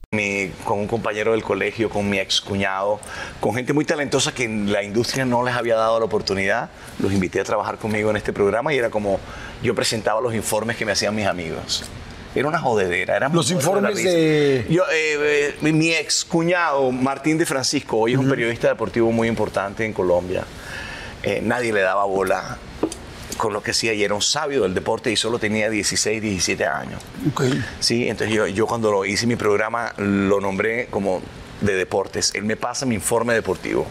Mi- con un compañero del colegio, con mi ex cuñado, con gente muy talentosa que la industria no les había dado la oportunidad. Los invité a trabajar conmigo en este programa y era como yo presentaba los informes que me hacían mis amigos. Era una jodedera. Era Los informes de- Yo, eh, eh, mi ex cuñado, Martín de Francisco, hoy es un periodista deportivo muy importante en Colombia. Eh, nadie le daba bola con lo que hacía y era un sabio del deporte y solo tenía 16, 17 años. Sí, entonces yo, yo cuando lo hice mi programa lo nombré como de deportes. Él me pasa mi informe deportivo.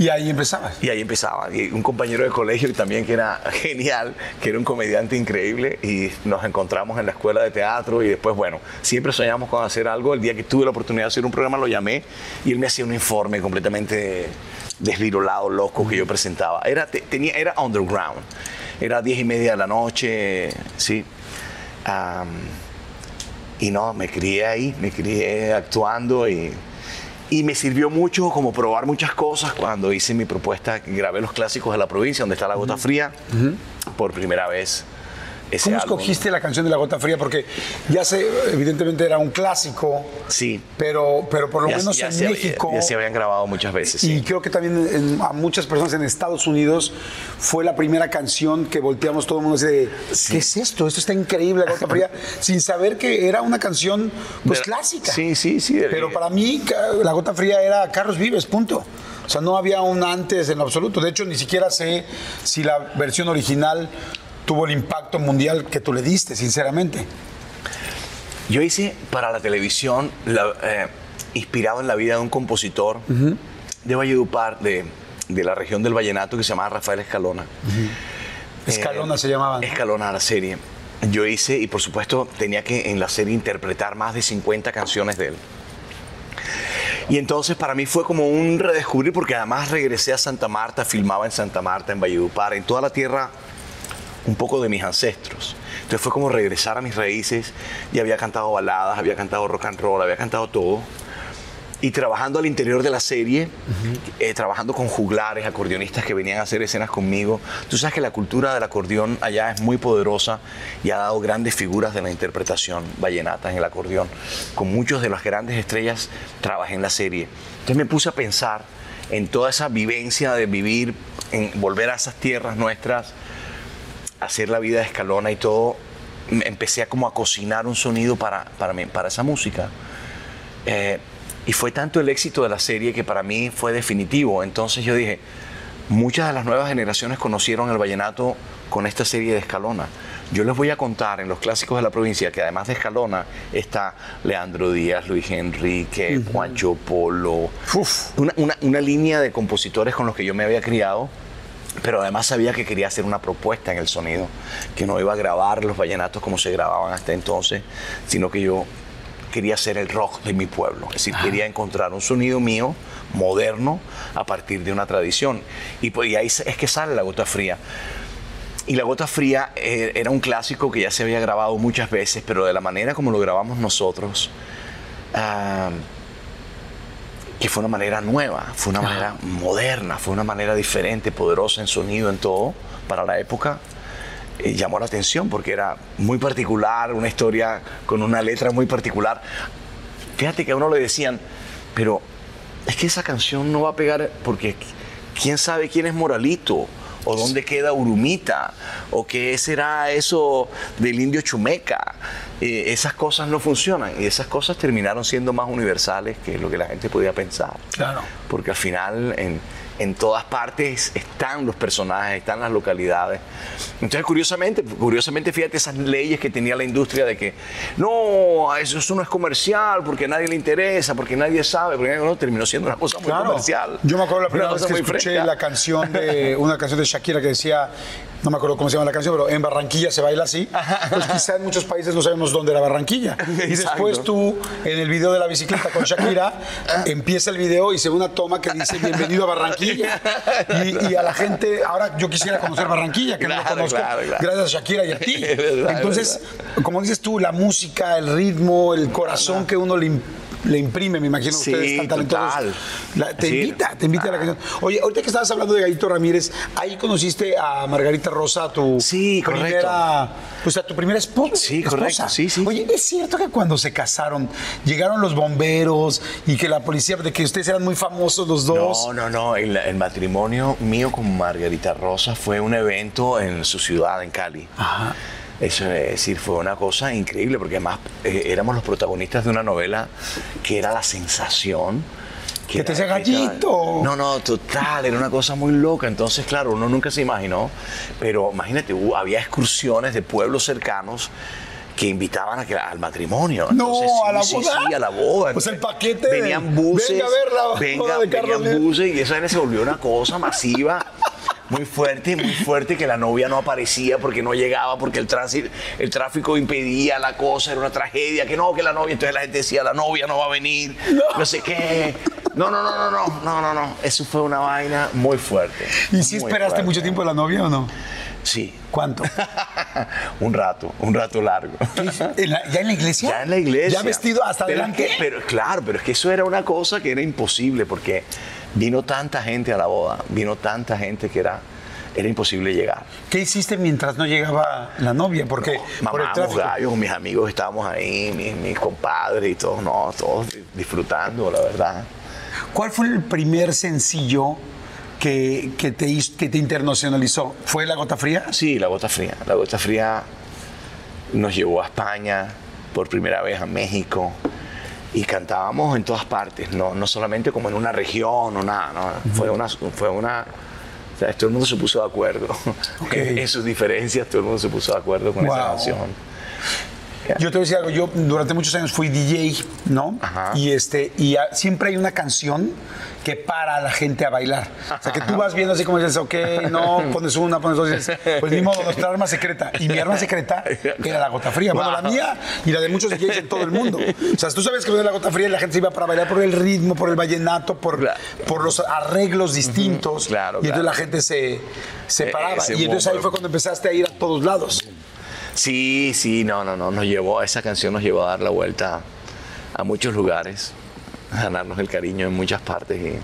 Y ahí empezabas. Y ahí empezaba. Y un compañero de colegio también que era genial, que era un comediante increíble, y nos encontramos en la escuela de teatro y después, bueno, siempre soñamos con hacer algo. El día que tuve la oportunidad de hacer un programa lo llamé y él me hacía un informe completamente desvirolado, loco que yo presentaba. Era, te- tenía, era underground. Era diez y media de la noche, sí. Am, y no, me crié ahí, me crié actuando y, y me sirvió mucho como probar muchas cosas cuando hice mi propuesta, grabé los clásicos de la provincia, donde está la gota fría, por primera vez. Ese ¿Cómo álbum. escogiste la canción de La Gota Fría? Porque ya sé, evidentemente era un clásico. Sí. Pero, pero por lo Ya- menos ya en se- México. Ya, se habían grabado muchas veces. Y sí. creo que también en- a muchas personas en Estados Unidos fue la primera canción que volteamos todo el mundo así de, ¿qué es esto? Esto está increíble, La Gota Fría, sin saber que era una canción pues clásica. Sí, sí, sí. Pero para mí, La Gota Fría era Carlos Vives, punto. O sea, no había un antes en lo absoluto. De hecho, ni siquiera sé si la versión original tuvo el impacto mundial que tú le diste, sinceramente. Yo hice para la televisión, la- eh, inspirado en la vida de un compositor de Valledupar, de, de la región del Vallenato, que se llamaba Rafael Escalona. Escalona Eh, se llamaba. Escalona la serie. Yo hice, y por supuesto tenía que en la serie interpretar más de 50 canciones de él. Y entonces para mí fue como un redescubrir, porque además regresé a Santa Marta, filmaba en Santa Marta, en Valledupar, en toda la tierra un poco de mis ancestros. Entonces fue como regresar a mis raíces y había cantado baladas, había cantado rock and roll, había cantado todo. Y trabajando al interior de la serie, eh, trabajando con juglares, acordeonistas que venían a hacer escenas conmigo. Tú sabes que la cultura del acordeón allá es muy poderosa y ha dado grandes figuras de la interpretación vallenata en el acordeón. Con muchos de las grandes estrellas trabajé en la serie. Entonces me puse a pensar en toda esa vivencia de vivir, en volver a esas tierras nuestras, hacer la vida de escalona y todo, empecé a como a cocinar un sonido para, para, mí- para esa música. Eh, y fue tanto el éxito de la serie que para mí fue definitivo. Entonces yo dije, muchas de las nuevas generaciones conocieron el vallenato con esta serie de Escalona. Yo les voy a contar en los clásicos de la provincia que además de Escalona está Leandro Díaz, Luis Enrique, Juancho Polo, Uf. una, una- una línea de compositores con los que yo me había criado, pero además sabía que quería hacer una propuesta en el sonido, que no iba a grabar los vallenatos como se grababan hasta entonces, sino que yo quería hacer el rock de mi pueblo, es decir, quería encontrar un sonido mío moderno a partir de una tradición. Y, pues, y ahí es que sale la gota fría. Y La Gota Fría eh, era un clásico que ya se había grabado muchas veces, pero de la manera como lo grabamos nosotros, ah, que fue una manera nueva, fue una manera moderna, fue una manera diferente, poderosa en sonido, en todo, para la época, eh, llamó la atención porque era muy particular, una historia con una letra muy particular. Fíjate que a uno le decían, pero es que esa canción no va a pegar porque quién sabe quién es Moralito o dónde queda Urumita o qué será eso del indio Chumeca. Eh, esas cosas no funcionan y esas cosas terminaron siendo más universales que lo que la gente podía pensar. Claro. Porque al final en, en todas partes están los personajes, están las localidades. Entonces, curiosamente, curiosamente, fíjate esas leyes que tenía la industria de que no, eso, eso no es comercial porque a nadie le interesa, porque nadie sabe, porque no, terminó siendo una cosa muy Claro. comercial. Yo me acuerdo la primera Una vez que escuché fresca. la canción de una canción de Shakira que decía, no me acuerdo cómo se llama la canción, pero en Barranquilla se baila así. Pues quizá en muchos países no sabemos dónde era Barranquilla. Y después tú, en el video de la bicicleta con Shakira, empieza el video y se ve una toma que dice bienvenido a Barranquilla. Y, y a la gente, ahora yo quisiera conocer Barranquilla, que no Claro, lo conozco, claro, claro. gracias a Shakira y a ti. Entonces, como dices tú, la música, el ritmo, el corazón que uno le, le imprime, me imagino Sí, ustedes tan talentosos. total. La- te Sí. invita, te invita a la canción. Oye, ahorita que estabas hablando de Gallito Ramírez, ahí conociste a Margarita Rosa, tu Sí, correcto. primera, pues a tu primera esposa. Sí, correcto, sí, sí. Oye, es cierto que cuando se casaron llegaron los bomberos y que la policía, de que ustedes eran muy famosos los dos. No, no, no. El, el matrimonio mío con Margarita Rosa fue un evento en su ciudad, en Cali. Ajá. Eso es decir, fue una cosa increíble porque además eh, éramos los protagonistas de una novela que era La Sensación. Que te "Gallito". No, no, total, era una cosa muy loca. Entonces, claro, uno nunca se imaginó. Pero imagínate, hubo- había excursiones de pueblos cercanos que invitaban a que, al matrimonio. No, Entonces, a la sí, boda. Sí, a la boda. Pues el paquete Venían buses. "Venga a ver la venga, de venían Vives". buses y eso era- se volvió una cosa masiva. Muy fuerte, muy fuerte, que la novia no aparecía porque no llegaba, porque el, tránsito, el tráfico impedía la cosa, era una tragedia, que no, que la novia, entonces la gente decía, la novia no va a venir, no, sé qué. No, no, no, no, no, no, no, no, eso fue una vaina muy fuerte. ¿Y si esperaste fuerte. mucho tiempo de la novia o no? Sí, ¿Cuánto? un rato, un rato largo. ¿En la- ¿Ya en la iglesia? Ya en la iglesia. ¿Ya vestido hasta pero adelante? es que- pero claro, pero es que eso era una cosa que era imposible porque vino tanta gente a la boda, vino tanta gente que era era imposible llegar. ¿Qué hiciste mientras no llegaba la novia? Porque por el Mamamos tráfico. gallos, mis amigos estábamos ahí, mis, mis compadres y todos, no, todos disfrutando, la verdad. ¿Cuál fue el primer sencillo que, que te, que te internacionalizó? ¿Fue La Gota Fría? Sí, la gota fría. La gota fría nos llevó a España, por primera vez a México, y cantábamos en todas partes, no, no solamente como en una región o nada, no, fue una... Fue una o sea, todo el mundo se puso de acuerdo. Ok. en sus diferencias, todo el mundo se puso de acuerdo con esa Wow. canción. Yo te voy a decir algo, yo durante muchos años fui DJ, ¿no? Ajá. Y este y ah, siempre hay una canción que para a la gente a bailar. O sea, que tú vas viendo así como dices, ok, no, pones una, pones dos, y dices, pues ni modo, nuestra arma secreta. Y mi arma secreta era la gota fría. Bueno, la mía y la de muchos DJs en todo el mundo. O sea, tú sabes que venía la gota fría y la gente se iba para bailar por el ritmo, por el vallenato, por, Claro. por los arreglos distintos. Claro, y entonces claro. la gente se, se paraba. Y entonces ahí fue cuando empezaste a ir a todos lados. Sí, sí, no, no, no, nos llevó, esa canción nos llevó a dar la vuelta a muchos lugares, a ganarnos el cariño en muchas partes. Y,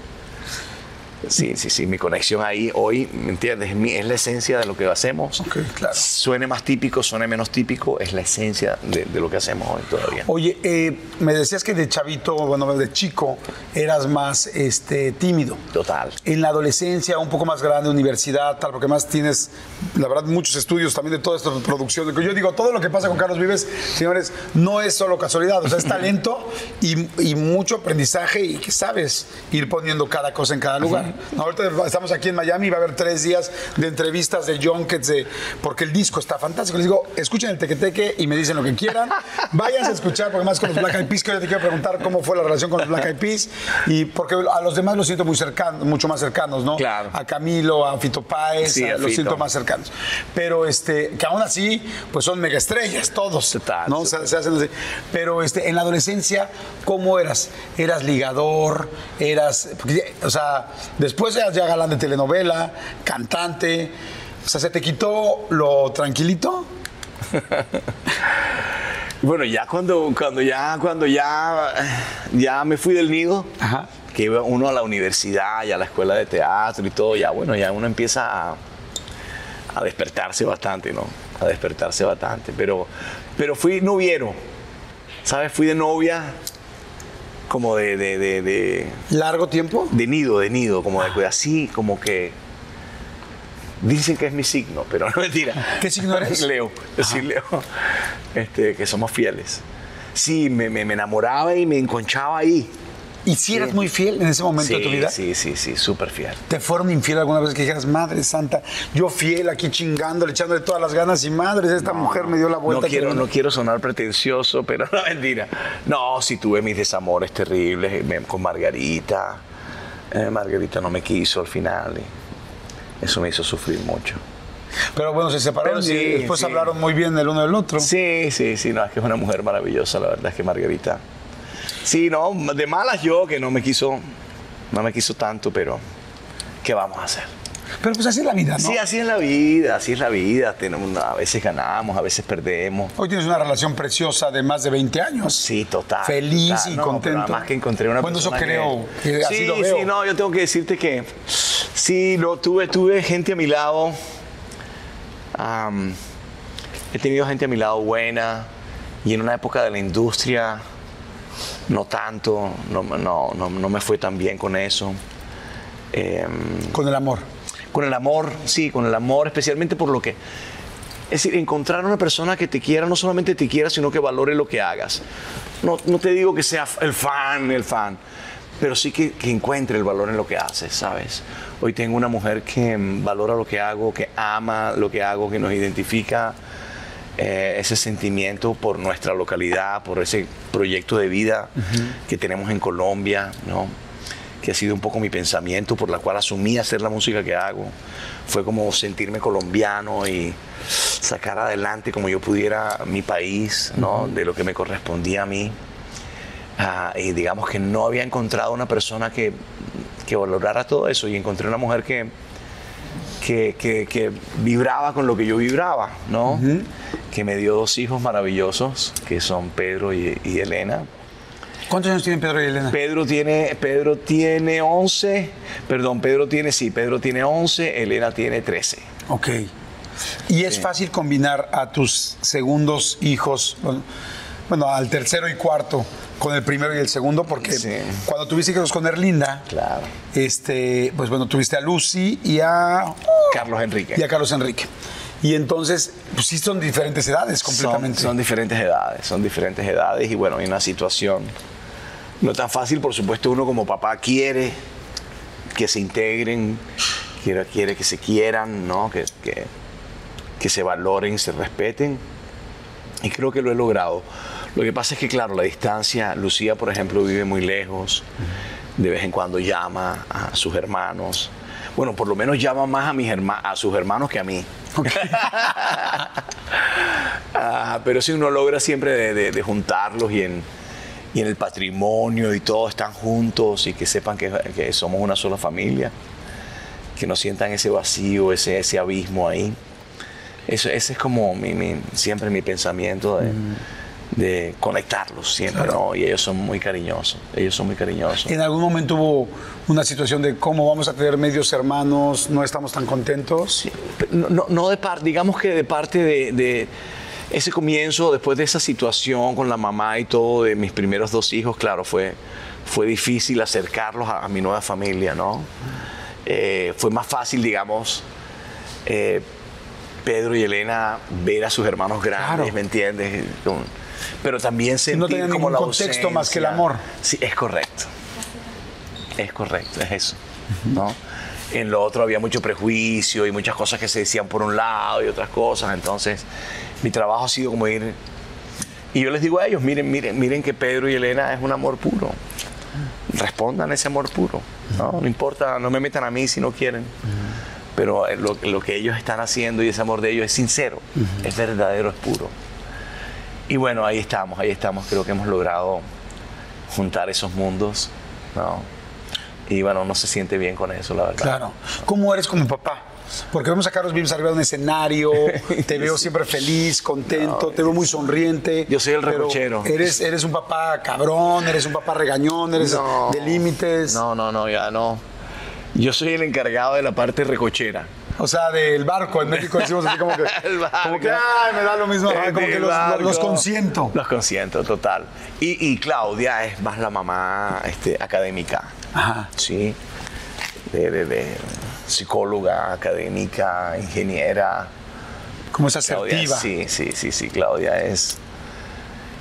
sí, sí, sí, mi conexión ahí hoy, ¿me entiendes? Es, mi- es la esencia de lo que hacemos. Ok, claro. Suene más típico, suene menos típico, es la esencia de, de lo que hacemos hoy todavía. Oye, eh, me decías que de chavito, bueno, de chico, eras más este, tímido. Total. En la adolescencia, un poco más grande, universidad, tal, porque más tienes, la verdad, muchos estudios también de toda esta producción. Yo digo, todo lo que pasa con Carlos Vives, señores, no es solo casualidad, o sea, es talento y, y mucho aprendizaje y que sabes ir poniendo cada cosa en cada lugar. Ahorita estamos aquí en Miami y va a haber tres días de entrevistas, de junkets, de, porque el disco está fantástico. Les digo, escuchen el tequeteque y me dicen lo que quieran. Váyanse a escuchar, porque más con los Black Eyed Peas, que yo te quiero preguntar cómo fue la relación con los Black Eyed Peas, y porque a los demás los siento muy cercanos, mucho más cercanos, ¿no? Claro. A Camilo, a Fito Páez, Sí, a- a los Fito. siento más cercanos. Pero este, que aún así, pues son mega estrellas todos. Total, ¿no? Se, se hacen así. Pero este, en la adolescencia, ¿cómo eras? ¿Eras ligador? ¿Eras.? o sea, después eras ya galán de telenovela, cantante. O sea, ¿se te quitó lo tranquilito? Bueno, ya cuando, cuando ya, cuando ya, ya me fui del nido, Ajá. que iba uno a la universidad y a la escuela de teatro y todo, ya bueno, ya uno empieza a, a despertarse bastante, ¿no? A despertarse bastante. Pero, pero fui noviero, ¿sabes? Fui de novia como de, de, de, de, ¿Largo tiempo? de nido, de nido, como de cuidado, así, como que. Dicen que es mi signo, pero no mentira. ¿Qué signo eres? Leo, yo Leo. Este, que somos fieles. Sí, me, me, me enamoraba y me enconchaba ahí. ¿Y si eras muy fiel en ese momento Sí, de tu vida? sí, sí, sí, súper fiel. ¿Te fueron infiel alguna vez que dijeras, madre santa, yo fiel aquí chingándole, echándole todas las ganas y madres, esta mujer me dio la vuelta? No quiero, que- no quiero sonar pretencioso, pero no mentira. No, sí tuve mis desamores terribles eh, con Margarita. Eh, Margarita no me quiso al final. y eso me hizo sufrir mucho. Pero bueno, se separaron sí, y después sí. hablaron muy bien del uno del otro. Sí, sí, sí, no, es que es una mujer maravillosa, la verdad es que Margarita. Sí, no, de malas yo, que no me quiso, no me quiso tanto, pero ¿qué vamos a hacer? Pero pues así es la vida, ¿no? Sí, así es la vida, así es la vida. Tenemos, a veces ganamos, a veces perdemos. Hoy tienes una relación preciosa de más de 20 años. Sí, total. Feliz total. y No, contento. Nada más que encontré una Bueno, eso persona creo, que así sí, lo veo. Sí, no, yo tengo que decirte que sí, lo, tuve, tuve gente a mi lado. he tenido gente a mi lado buena y en una época de la industria no tanto, no, no, no, no me fue tan bien con eso. Em, Con el amor. con el amor, sí, con el amor, especialmente por lo que... Es decir, encontrar una persona que te quiera, no solamente te quiera, sino que valore lo que hagas. No, no te digo que sea el fan, el fan, pero sí que, que encuentre el valor en lo que haces, ¿sabes? Hoy tengo una mujer que valora lo que hago, que ama lo que hago, que nos identifica eh, ese sentimiento por nuestra localidad, por ese proyecto de vida que tenemos en Colombia, ¿no? que ha sido un poco mi pensamiento, por la cual asumí hacer la música que hago. Fue como sentirme colombiano y sacar adelante como yo pudiera mi país, ¿no? de lo que me correspondía a mí. Ah, y digamos que no había encontrado una persona que, que valorara todo eso y encontré una mujer que, que, que- que vibraba con lo que yo vibraba, ¿no? Que me dio dos hijos maravillosos, que son Pedro y, y Elena. ¿Cuántos años tienen Pedro y Elena? Pedro tiene, Pedro tiene 11, perdón, Pedro tiene, sí, Pedro tiene 11, Elena tiene 13. Ok. ¿Y es fácil combinar a tus segundos hijos, bueno, al tercero y cuarto, con el primero y el segundo? Porque Sí. cuando tuviste hijos con Erlinda, Claro. este, pues bueno, tuviste a Lucy y a, Carlos Enrique. y a Carlos Enrique. Y entonces, pues sí son diferentes edades Son, completamente. son diferentes edades, son diferentes edades y bueno, hay una situación no tan fácil, por supuesto, uno como papá quiere que se integren, quiere, quiere que se quieran, ¿no? que, que, que se valoren, se respeten y creo que lo he logrado. Lo que pasa es que, claro, la distancia, Lucía, por ejemplo, vive muy lejos, de vez en cuando llama a sus hermanos. Bueno, por lo menos llama más a, mis herma- a sus hermanos que a mí. Ah, pero si uno logra siempre de, de- de juntarlos y en, y en el patrimonio y todos están juntos y que sepan que, que somos una sola familia, que no sientan ese vacío, ese, ese abismo ahí. Eso, ese es como mi- mi- siempre mi pensamiento de, de conectarlos siempre, ¿no? Y ellos son muy cariñosos, ellos son muy cariñosos. En algún momento hubo una situación de cómo vamos a tener medios hermanos, no estamos tan contentos. Sí, no, no- no de parte, digamos que de parte de, de ese comienzo, después de esa situación con la mamá y todo, de mis primeros dos hijos, claro, fue, fue difícil acercarlos a, a mi nueva familia, ¿no? Eh, fue más fácil, digamos, eh, Pedro y Elena ver a sus hermanos grandes, Claro. ¿me entiendes? Con- pero también sentir tenían como la contexto más que el ausencia. amor. Sí, es correcto. Es correcto, es eso. ¿no? En lo otro había mucho prejuicio y muchas cosas que se decían por un lado y otras cosas. Entonces, mi trabajo ha sido como ir. Y yo les digo a ellos: miren, miren, miren que Pedro y Elena es un amor puro. Respondan ese amor puro. No, no importa, no me metan a mí si no quieren. Pero eh, lo, lo que ellos están haciendo y ese amor de ellos es sincero, es verdadero, es puro. Y bueno, ahí estamos, ahí estamos. Creo que hemos logrado juntar esos mundos. ¿no? Y bueno, uno se siente bien con eso, la verdad. Claro. ¿Cómo eres como papá? Porque vemos a Carlos Vives arriba de un escenario, te veo siempre feliz, contento, te veo muy sonriente. Yo soy el recochero. Eres, eres un papá cabrón, eres un papá regañón, eres No. de límites. No, no, no, ya no. Yo soy el encargado de la parte recochera. O sea, del barco. En México decimos así como que, El barco. como que ay, me da lo mismo. Como que los, los- consiento. Los consiento, total. Y, y Claudia es más la mamá este, académica. Ajá. Sí. De, de- de psicóloga, académica, ingeniera. Como es Claudia, asertiva. sí, sí, sí, sí, Claudia es.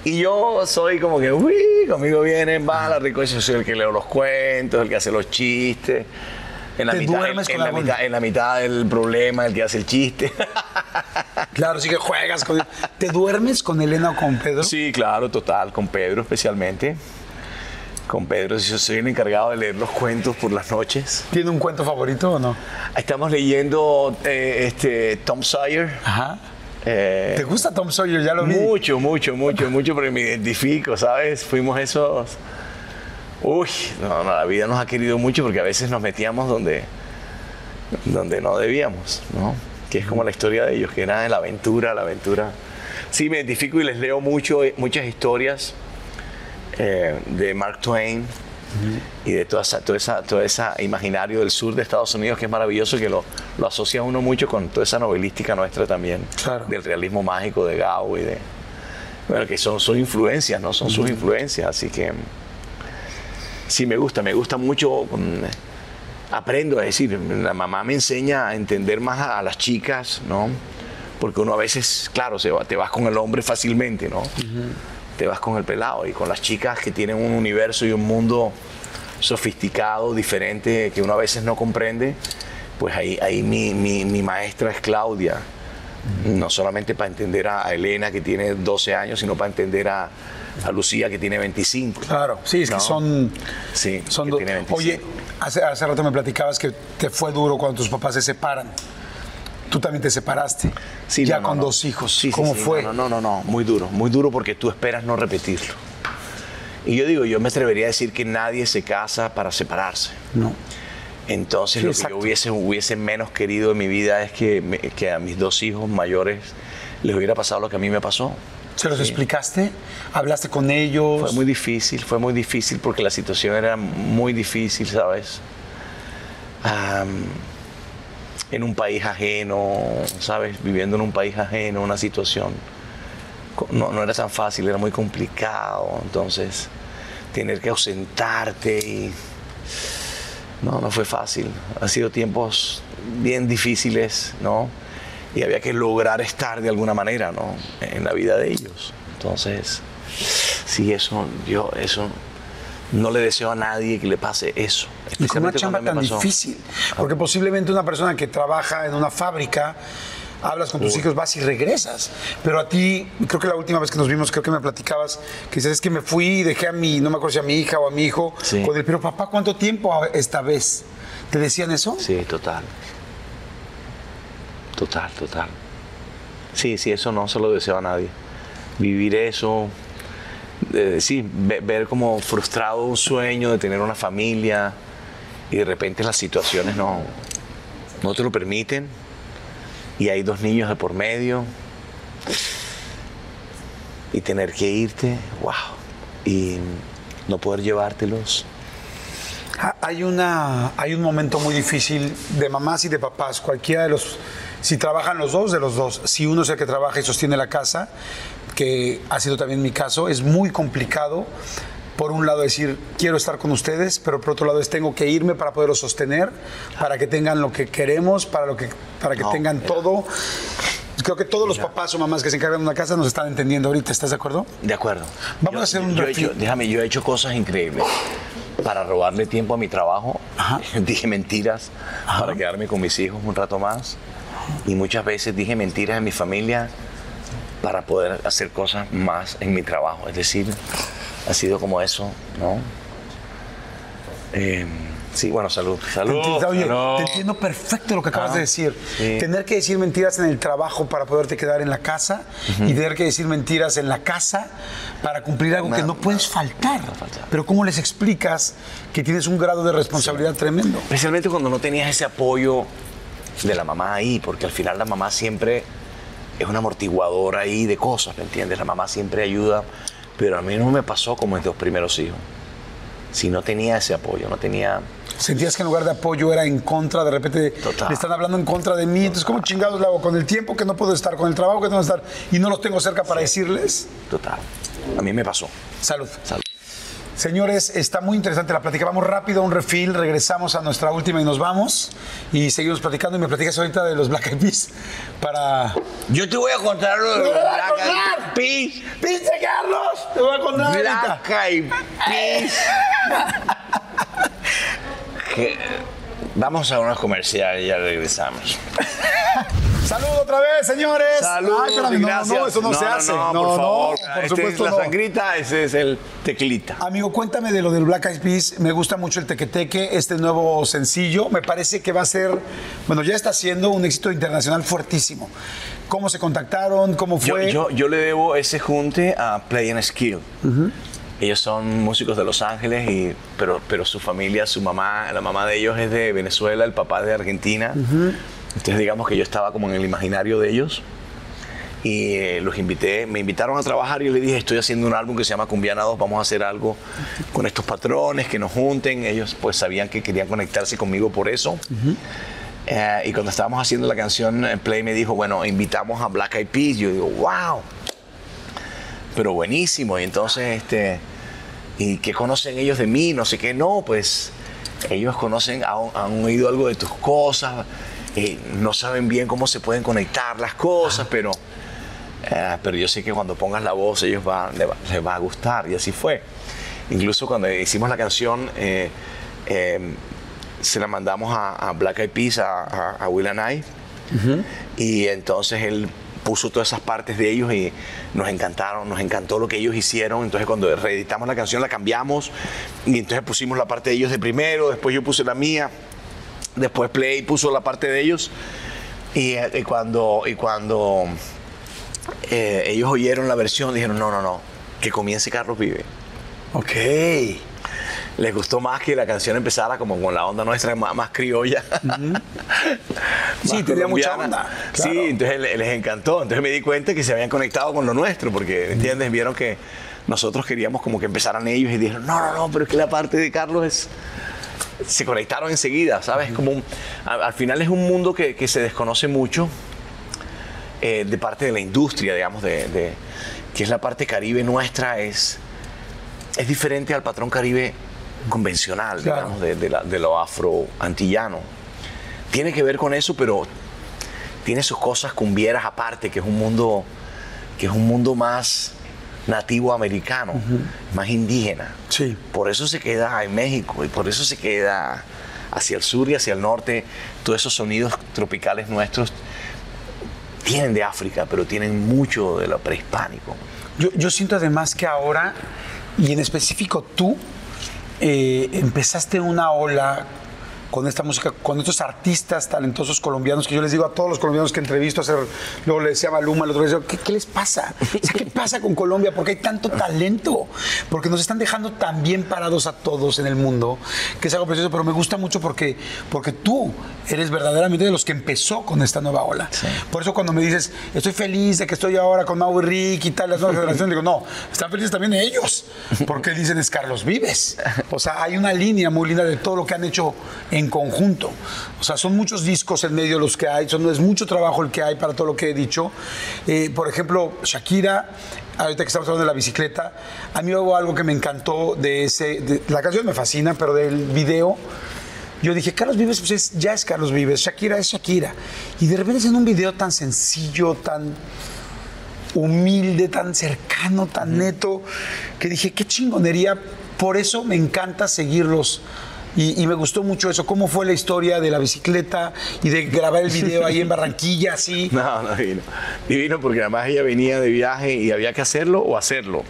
Y yo soy como que, uy, conmigo vienen, va la rico, yo soy el que leo los cuentos, el que hace los chistes. En la, ¿Te mitad, duermes en, con la algún- mitad, en la mitad del problema, el que hace el chiste. Claro, sí que juegas con ¿Te duermes con Elena o con Pedro? Sí, claro, total, con Pedro especialmente. Con Pedro, yo soy el encargado de leer los cuentos por las noches. ¿Tiene un cuento favorito o no? Estamos leyendo eh, este, Tom Sawyer. Ajá. Eh, ¿Te gusta Tom Sawyer? Ya lo vi. Mucho, mucho, mucho, mucho, porque me identifico, ¿sabes? Fuimos esos. Uy, no, no, la vida nos ha querido mucho porque a veces nos metíamos donde, donde no debíamos, ¿no? Que es como la historia de ellos, que era de la aventura, la aventura. Sí, me identifico y les leo mucho, eh, muchas historias eh, de Mark Twain y de toda esa, toda esa, toda esa imaginario del sur de Estados Unidos que es maravilloso, que lo, lo asocia uno mucho con toda esa novelística nuestra también, Claro. del realismo mágico de Gao y de... Bueno, que son sus influencias, ¿no? Son sus influencias, así que sí me gusta, me gusta mucho. mm, Aprendo, es decir, la mamá me enseña a entender más a, a las chicas, ¿no? Porque uno a veces, claro, se va- te vas con el hombre fácilmente, ¿no? Te vas con el pelado y con las chicas que tienen un universo y un mundo sofisticado, diferente, que uno a veces no comprende, pues ahí, ahí mi, mi- mi maestra es Claudia. No solamente para entender a Elena, que tiene 12 años, sino para entender a, a Lucía, que tiene 25. Claro, sí, es No. que son. Sí, son que tiene 25. Oye, hace, hace rato me platicabas que te fue duro cuando tus papás se separan. Tú también te separaste. Sí, ya no, no, con dos hijos. Sí, sí, ¿Cómo sí, fue? No, no, no, no, muy duro, muy duro porque tú esperas no repetirlo. Y yo digo, yo me atrevería a decir que nadie se casa para separarse. No. Entonces Sí, lo que yo hubiese, hubiese menos querido en mi vida es que, me- que a mis dos hijos mayores les hubiera pasado lo que a mí me pasó. ¿Se los Sí. explicaste? ¿Hablaste con ellos? Fue muy difícil, fue muy difícil porque la situación era muy difícil, ¿sabes? Am, en un país ajeno, ¿sabes? Viviendo en un país ajeno, una situación. No, no era tan fácil, era muy complicado. Entonces, tener que ausentarte y. No, no fue fácil. Han sido tiempos bien difíciles, ¿no? Y había que lograr estar de alguna manera, ¿no? En la vida de ellos. Entonces, sí, eso, yo, eso, no le deseo a nadie que le pase eso. Con una chamba tan pasó. difícil. Porque posiblemente una persona que trabaja en una fábrica, hablas con tus hijos, vas y regresas. Pero a ti, creo que la última vez que nos vimos, creo que me platicabas, que dices, es que me fui y dejé a mi, no me acuerdo si a mi hija o a mi hijo, Sí. con el, pero papá, ¿cuánto tiempo esta vez? ¿Te decían eso? Sí, total. Total, total. Sí, sí, eso no se lo deseo a nadie. Vivir eso, eh, sí, ve- ver como frustrado un sueño de tener una familia y de repente las situaciones no, no te lo permiten y hay dos niños de por medio y tener que irte, wow, y no poder llevártelos. Hay, una, hay un momento muy difícil de mamás y de papás, cualquiera de los, si trabajan los dos, de los dos, si uno es el que trabaja y sostiene la casa, que ha sido también mi caso, es muy complicado, por un lado decir, quiero estar con ustedes, pero por otro lado es, tengo que irme para poderlos sostener, para que tengan lo que queremos, para, lo que, para que No, tengan mira. todo. Creo que todos los papás o mamás que se encargan de una casa nos están entendiendo ahorita, ¿estás de acuerdo? De acuerdo. Vamos a hacer un yo he hecho- Déjame, yo he hecho cosas increíbles. Para robarle tiempo a mi trabajo, Ajá. dije mentiras para quedarme con mis hijos un rato más. Y muchas veces dije mentiras en mi familia para poder hacer cosas más en mi trabajo. Es decir, ha sido como eso, ¿no? Eh, sí, bueno, salud. Te Salud. entiendo, oye, salud. te entiendo perfecto lo que acabas Ah, de decir. sí. Tener que decir mentiras en el trabajo para poderte quedar en la casa y tener que decir mentiras en la casa para cumplir algo que No, puedes faltar. faltar. Pero ¿cómo les explicas que tienes un grado de responsabilidad tremendo? Especialmente cuando no tenías ese apoyo de la mamá ahí, porque al final la mamá siempre es una amortiguadora ahí de cosas, ¿me entiendes? La mamá siempre ayuda, pero a mí no me pasó como mis dos primeros hijos. Si no tenía ese apoyo, no tenía... Sentías que en lugar de apoyo era en contra, de repente Total. le están hablando en contra de mí, entonces ¿cómo chingados le hago con el tiempo que no puedo estar, con el trabajo que tengo que estar y no los tengo cerca para decirles? Total. A mí me pasó. Salud. Salud. Señores, está muy interesante la plática. Vamos rápido a un refil, regresamos a nuestra última y nos vamos. Y seguimos platicando. Y me platicas ahorita de los Black Eyed Peas para. Yo te voy a contar lo de ¡Me los Black Eyed! Peas. ¡Viste, Carlos! Te voy a contar. Black Eyed Peas. Que- Vamos a unos comerciales y ya regresamos. Salud otra vez, señores. Salud, Ay, espérame, no, gracias. No, eso no, se hace. No, por favor. por Este supuesto es la sangrita, ese es el tequilita. Amigo, cuéntame de lo del Black Eyed Peas. Me gusta mucho el Tequeteque, este nuevo sencillo. Me parece que va a ser, bueno, ya está siendo un éxito internacional fuertísimo. ¿Cómo se contactaron? ¿Cómo fue? yo, yo le debo ese junte a Play and Skill. Ellos son músicos de Los Ángeles, y, pero, pero su familia, su mamá, la mamá de ellos es de Venezuela, el papá de Argentina. Entonces digamos que yo estaba como en el imaginario de ellos. Y eh, los invité, me invitaron a trabajar y yo les dije, estoy haciendo un álbum que se llama Cumbiana 2, vamos a hacer algo con estos patrones, que nos junten. Ellos pues sabían que querían conectarse conmigo por eso. Eh, y cuando estábamos haciendo la canción, Play me dijo, bueno, invitamos a Black Eyed Peas. Yo digo, wow, pero buenísimo. Y entonces, este, ¿y qué conocen ellos de mí? No sé qué, no, pues ellos conocen, han, han oído algo de tus cosas, eh, no saben bien cómo se pueden conectar las cosas, pero, eh, pero yo sé que cuando pongas la voz, ellos van, les, va, les va a gustar. Y así fue. Incluso cuando hicimos la canción, eh, eh, se la mandamos a, a Black Eyed Peas, a, a, a Will and I. Y entonces él puso todas esas partes de ellos y nos encantaron, nos encantó lo que ellos hicieron. Entonces cuando reeditamos la canción la cambiamos y entonces pusimos la parte de ellos de primero, después yo puse la mía, después Play puso la parte de ellos. Y, eh, y cuando, y cuando eh, ellos oyeron la versión dijeron, no, no, no, que comience Carlos Vive. Ok. les gustó más que la canción empezara como con la onda nuestra más, más criolla. Sí, tenía mucha onda. Sí, entonces les, les encantó. Entonces me di cuenta que se habían conectado con lo nuestro, porque, ¿entiendes? Vieron que nosotros queríamos como que empezaran ellos y dijeron, no, no, no, pero es que la parte de Carlos es... Se conectaron enseguida, ¿sabes? Como un- al, al final es un mundo que, que se desconoce mucho eh, de parte de la industria, digamos, de, de- que es la parte caribe nuestra, es, es diferente al patrón caribe convencional, Claro. digamos, de, de la- de lo afro-antillano. Tiene que ver con eso, pero tiene sus cosas cumbieras aparte, que es un mundo, que es un mundo más nativo americano, más indígena. Sí. Por eso se queda en México y por eso se queda hacia el sur y hacia el norte. Todos esos sonidos tropicales nuestros tienen de África, pero tienen mucho de lo prehispánico. Yo, yo siento además que ahora, y en específico tú, eh, empezaste una ola con esta música, con estos artistas talentosos colombianos, que yo les digo a todos los colombianos que entrevisto, hacer, luego le decía a Maluma, el otro día, ¿qué, qué les pasa? O sea, ¿Qué pasa con Colombia? ¿Por qué hay tanto talento? Porque nos están dejando tan bien parados a todos en el mundo, que es algo precioso, pero me gusta mucho porque, porque tú eres verdaderamente de los que empezó con esta nueva ola. Por eso cuando me dices, estoy feliz de que estoy ahora con Mau y Rick y tal, las nuevas generaciones, digo, no, están felices también ellos, porque dicen es Carlos Vives. O sea, hay una línea muy linda de todo lo que han hecho en conjunto. O sea, son muchos discos en medio los que hay, son, es mucho trabajo el que hay para todo lo que he dicho. Eh, por ejemplo, Shakira, ahorita que estamos hablando de la bicicleta, a mí hubo algo que me encantó de ese, de- la canción me fascina, pero del video yo dije, Carlos Vives pues es- ya es Carlos Vives, Shakira es Shakira. Y de repente en un video tan sencillo, tan humilde, tan cercano, tan neto, que dije, qué chingonería. Por eso me encanta seguirlos. Y, y me gustó mucho eso, cómo fue la historia de la bicicleta y de grabar el video ahí en Barranquilla, así. No, no, divino. Divino porque además ella venía de viaje y había que hacerlo o hacerlo.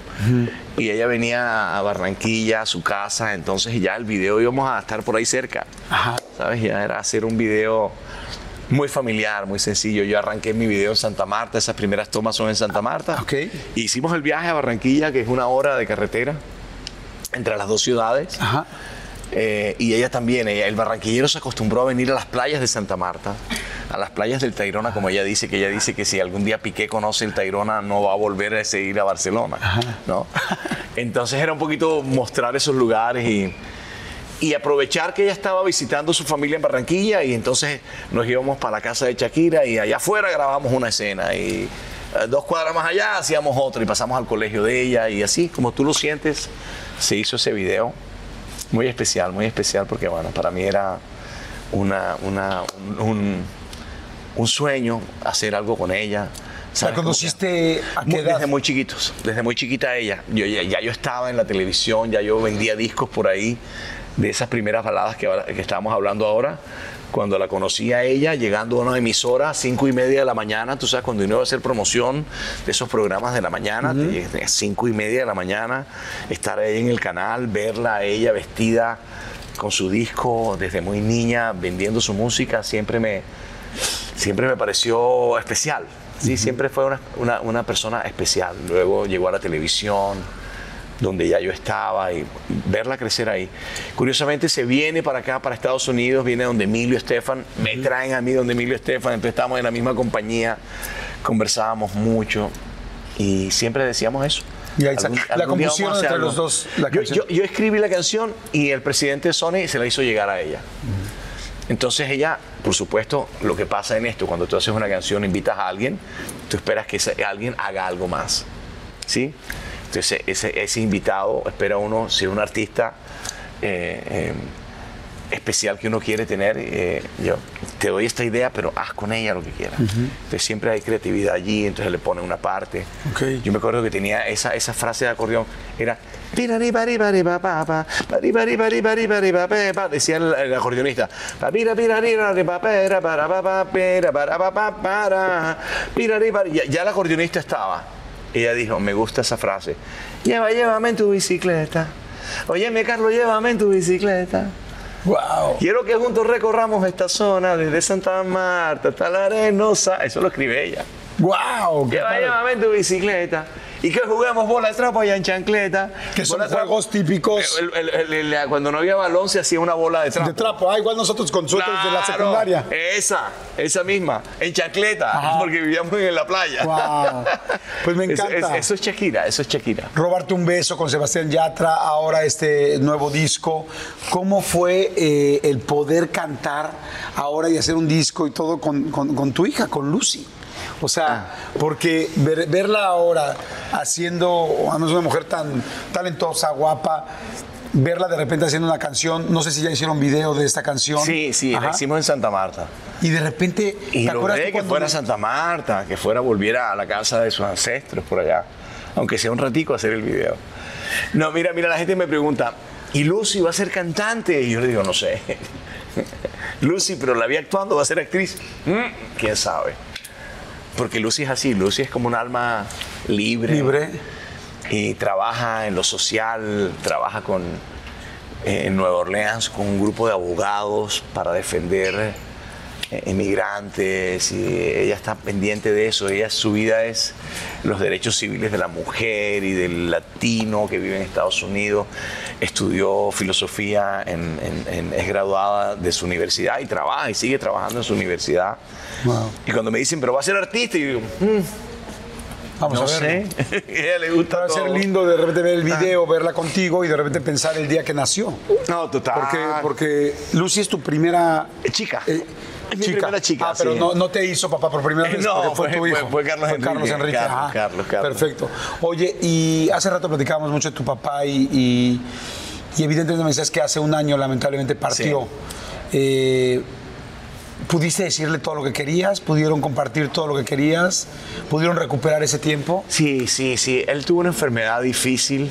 Y ella venía a Barranquilla, a su casa, entonces ya el video íbamos a estar por ahí cerca. Ajá. ¿Sabes? Ya era hacer un video muy familiar, muy sencillo. Yo arranqué mi video en Santa Marta, esas primeras tomas son en Santa Marta. Ok. Hicimos el viaje a Barranquilla, que es una hora de carretera entre las dos ciudades. Ajá. Eh, y ella también, ella- el barranquillero se acostumbró a venir a las playas de Santa Marta, a las playas del Tayrona, como ella dice, que ella dice que si algún día Piqué conoce el Tayrona no va a volver a seguir a Barcelona, ¿no? Entonces era un poquito mostrar esos lugares y, y aprovechar que ella estaba visitando su familia en Barranquilla y entonces nos íbamos para la casa de Shakira y allá afuera grabamos una escena y eh, dos cuadras más allá hacíamos otra y pasamos al colegio de ella y así, como tú lo sientes, se hizo ese video. Muy especial, muy especial porque bueno, para mí era una, una- un, un- un sueño hacer algo con ella. ¿La conociste a qué muy- edad? Desde muy chiquitos, desde muy chiquita ella. Yo, ya, ya yo estaba en la televisión, ya yo vendía discos por ahí de esas primeras baladas que, que estábamos hablando ahora. Cuando la conocí a ella, llegando a una emisora a cinco y media de la mañana, tú sabes, cuando uno iba a hacer promoción de esos programas de la mañana, te- a cinco y media de la mañana, estar ahí en el canal, verla a ella vestida con su disco desde muy niña, vendiendo su música, siempre me, siempre me pareció especial. Sí, siempre fue una, una- una persona especial. Luego llegó a la televisión, donde ya yo estaba, y verla crecer ahí. Curiosamente se viene para acá, para Estados Unidos, viene donde Emilio Estefan, me traen a mí donde Emilio Estefan, entonces estábamos en la misma compañía, conversábamos mucho y siempre decíamos eso. Y ahí sa- la día vamos a compusieron hacer entre algo. los dos la Yo- yo- yo escribí la canción y el presidente de Sony se la hizo llegar a ella. Entonces ella, por supuesto, lo que pasa en esto, cuando tú haces una canción, invitas a alguien, tú esperas que ese alguien haga algo más. ¿Sí? Entonces ese, ese invitado espera uno, si es un artista eh, eh, especial que uno quiere tener, eh, yo te doy esta idea, pero haz con ella lo que quieras. Entonces siempre hay creatividad allí, entonces le pone una parte. Yo me acuerdo que tenía esa, esa frase de acordeón, era decía el, el acordeonista. Ya, ya el acordeonista estaba. Ella dijo, me gusta esa frase. Lleva, llévame en tu bicicleta. Óyeme, Carlos, llévame en tu bicicleta. Wow. Quiero que juntos recorramos esta zona desde Santa Marta hasta la Arenosa. Eso lo escribe ella. Wow. qué Lleva, llévame en tu bicicleta. y que juguemos bola de trapo allá en chancleta. Que son Bola juegos típicos El- el- el- cuando no había balón se hacía una bola de trapo. de trapo. Ah, igual nosotros con suéteres de la Claro, secundaria. Esa, esa misma, en chancleta, Ajá. porque vivíamos en la playa. Wow. Pues me encanta. es- eso es Shakira, eso es Shakira. Robarte un beso con Sebastián Yatra, ahora este nuevo disco. ¿Cómo fue eh, el poder cantar ahora y hacer un disco y todo con, con- con tu hija, con Lucy? O sea, porque ver- verla ahora haciendo, además una mujer tan talentosa, guapa, verla de repente haciendo una canción, no sé si ya hicieron video de esta canción. Sí, sí, Ajá. la hicimos en Santa Marta. Y de repente, Y ¿te logré que fuera a Santa Marta, que fuera, volviera a la casa de sus ancestros por allá. Aunque sea un ratico a hacer el video. No, mira, mira, la gente me pregunta, ¿y Lucy va a ser cantante? Y yo le digo, no sé. Lucy, pero la vi actuando, va a ser actriz. Mm, ¿Quién sabe? Porque Lucy es así, Lucy es como un alma libre. Libre. Y trabaja en lo social, trabaja con, eh, en Nueva Orleans con un grupo de abogados para defender inmigrantes y ella está pendiente de eso. Ella, su vida es los derechos civiles de la mujer y del latino que vive en Estados Unidos. Estudió filosofía, en- en- en- es graduada de su universidad y trabaja y sigue trabajando en su universidad. Wow. Y cuando me dicen, pero va a ser artista, y yo digo, "Mm, Vamos no a ver. sé. ella le gusta Va a ser todo. lindo de repente ver el video, verla contigo y de repente pensar el día que nació. No, total. Porque, porque Lucy es tu primera Chica. eh, Mi primera chica, Ah, pero sí. no, no te hizo papá por primera vez. No, porque fue, fue- tu hijo. fue- fue Carlos Enrique. Enrique. Carlos, ajá. Carlos, Carlos. Perfecto. Oye, y hace rato platicábamos mucho de tu papá y, y- y evidentemente me decías que hace un año lamentablemente partió. Eh, ¿Pudiste decirle todo lo que querías? ¿Pudieron compartir todo lo que querías? ¿Pudieron recuperar ese tiempo? Sí, sí, sí. Él tuvo una enfermedad difícil,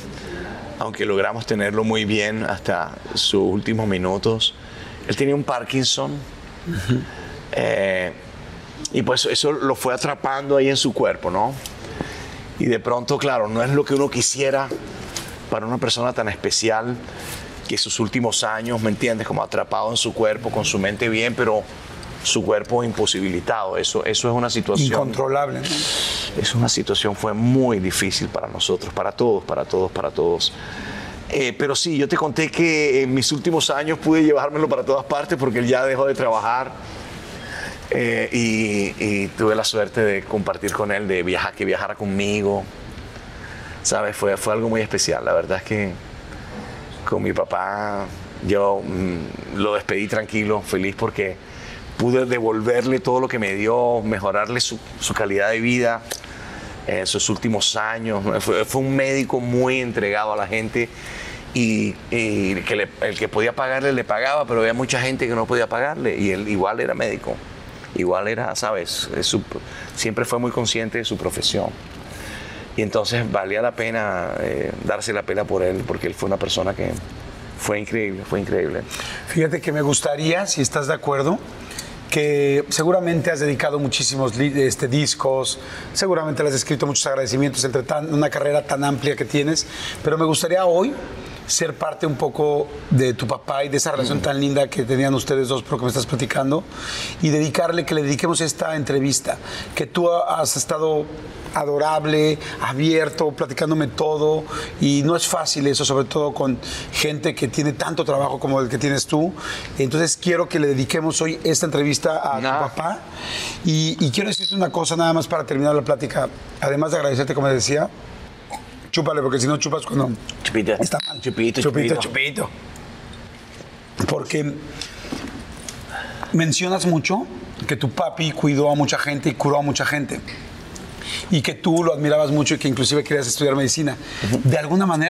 aunque logramos tenerlo muy bien hasta sus últimos minutos. Él tenía un Parkinson. Eh, y pues eso lo fue atrapando ahí en su cuerpo, ¿no? Y de pronto, claro, no es lo que uno quisiera para una persona tan especial que sus últimos años, ¿me entiendes? Como atrapado en su cuerpo, con su mente bien, pero su cuerpo imposibilitado. Eso, eso es una situación. Incontrolable. ¿no? Es una situación, fue muy difícil para nosotros, para todos, para todos, para todos. Eh, pero sí, yo te conté que en mis últimos años pude llevármelo para todas partes porque él ya dejó de trabajar eh, y, tuve la suerte de compartir con él, de viajar, que viajara conmigo. ¿Sabes? Fue, fue algo muy especial. La verdad es que con mi papá yo mm, lo despedí tranquilo, feliz porque pude devolverle todo lo que me dio, mejorarle su, su calidad de vida en sus últimos años. Fue, fue un médico muy entregado a la gente y, y que le- el que podía pagarle le pagaba, pero había mucha gente que no podía pagarle y él igual era médico. Igual era, ¿sabes? Es su- siempre fue muy consciente de su profesión. Y entonces valía la pena eh, darse la pena por él, porque él fue una persona que fue increíble, fue increíble. Fíjate que me gustaría, si estás de acuerdo, que seguramente has dedicado muchísimos este, discos, seguramente le has escrito muchos agradecimientos entre tan- una carrera tan amplia que tienes, pero me gustaría hoy ser parte un poco de tu papá y de esa relación tan linda que tenían ustedes dos, por lo que me estás platicando, y dedicarle, que le dediquemos esta entrevista, que tú has estado adorable, abierto, platicándome todo, y no es fácil eso, sobre todo con gente que tiene tanto trabajo como el que tienes tú. Entonces quiero que le dediquemos hoy esta entrevista a tu papá, y, y quiero decirte una cosa nada más para terminar la plática, además de agradecerte, como decía, chúpale, porque si no chupas cuando... Chupita. Está mal. Chupito, chupito, chupito. chupito. Porque mencionas mucho que tu papi cuidó a mucha gente y curó a mucha gente. Y que tú lo admirabas mucho y que inclusive querías estudiar medicina. De alguna manera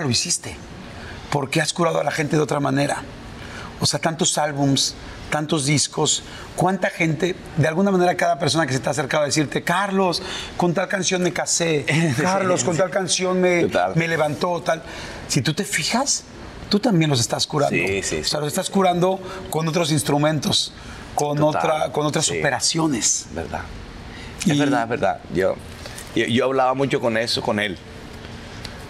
Lo hiciste. Porque has curado a la gente de otra manera. O sea, tantos álbums, tantos discos, cuánta gente, de alguna manera cada persona que se ha acercado a decirte, Carlos, con tal canción me casé, Carlos, con tal canción me, me levantó, tal. Si tú te fijas, tú también los estás curando. Sí, sí, O sea, los estás curando con otros instrumentos, con, otra, con otras operaciones. Verdad. Y- Es verdad, es verdad. Yo, yo, yo hablaba mucho con eso, con él.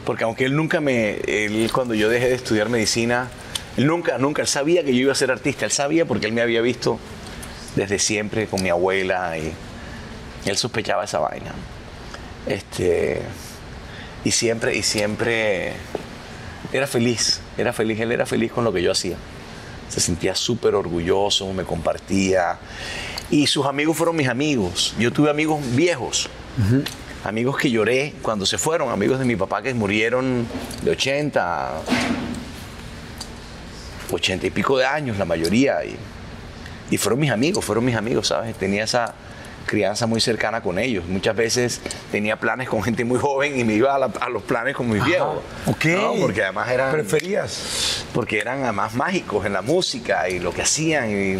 Porque aunque él nunca me. Él, cuando yo dejé de estudiar medicina, él nunca, nunca, él sabía que yo iba a ser artista. Él sabía porque él me había visto desde siempre con mi abuela y él sospechaba esa vaina. Este. Y siempre, y siempre era feliz, era feliz, él era feliz con lo que yo hacía. Se sentía súper orgulloso, me compartía. Y sus amigos fueron mis amigos. Yo tuve amigos viejos, amigos que lloré cuando se fueron, amigos de mi papá que murieron de 80, 80 y pico de años, la mayoría. Y, y fueron mis amigos, fueron mis amigos, ¿sabes? Tenía esa crianza muy cercana con ellos. Muchas veces tenía planes con gente muy joven y me iba a, la- a los planes con mis viejos. Ok. ¿no? Porque además eran ¿Preferías? porque eran además mágicos en la música y lo que hacían y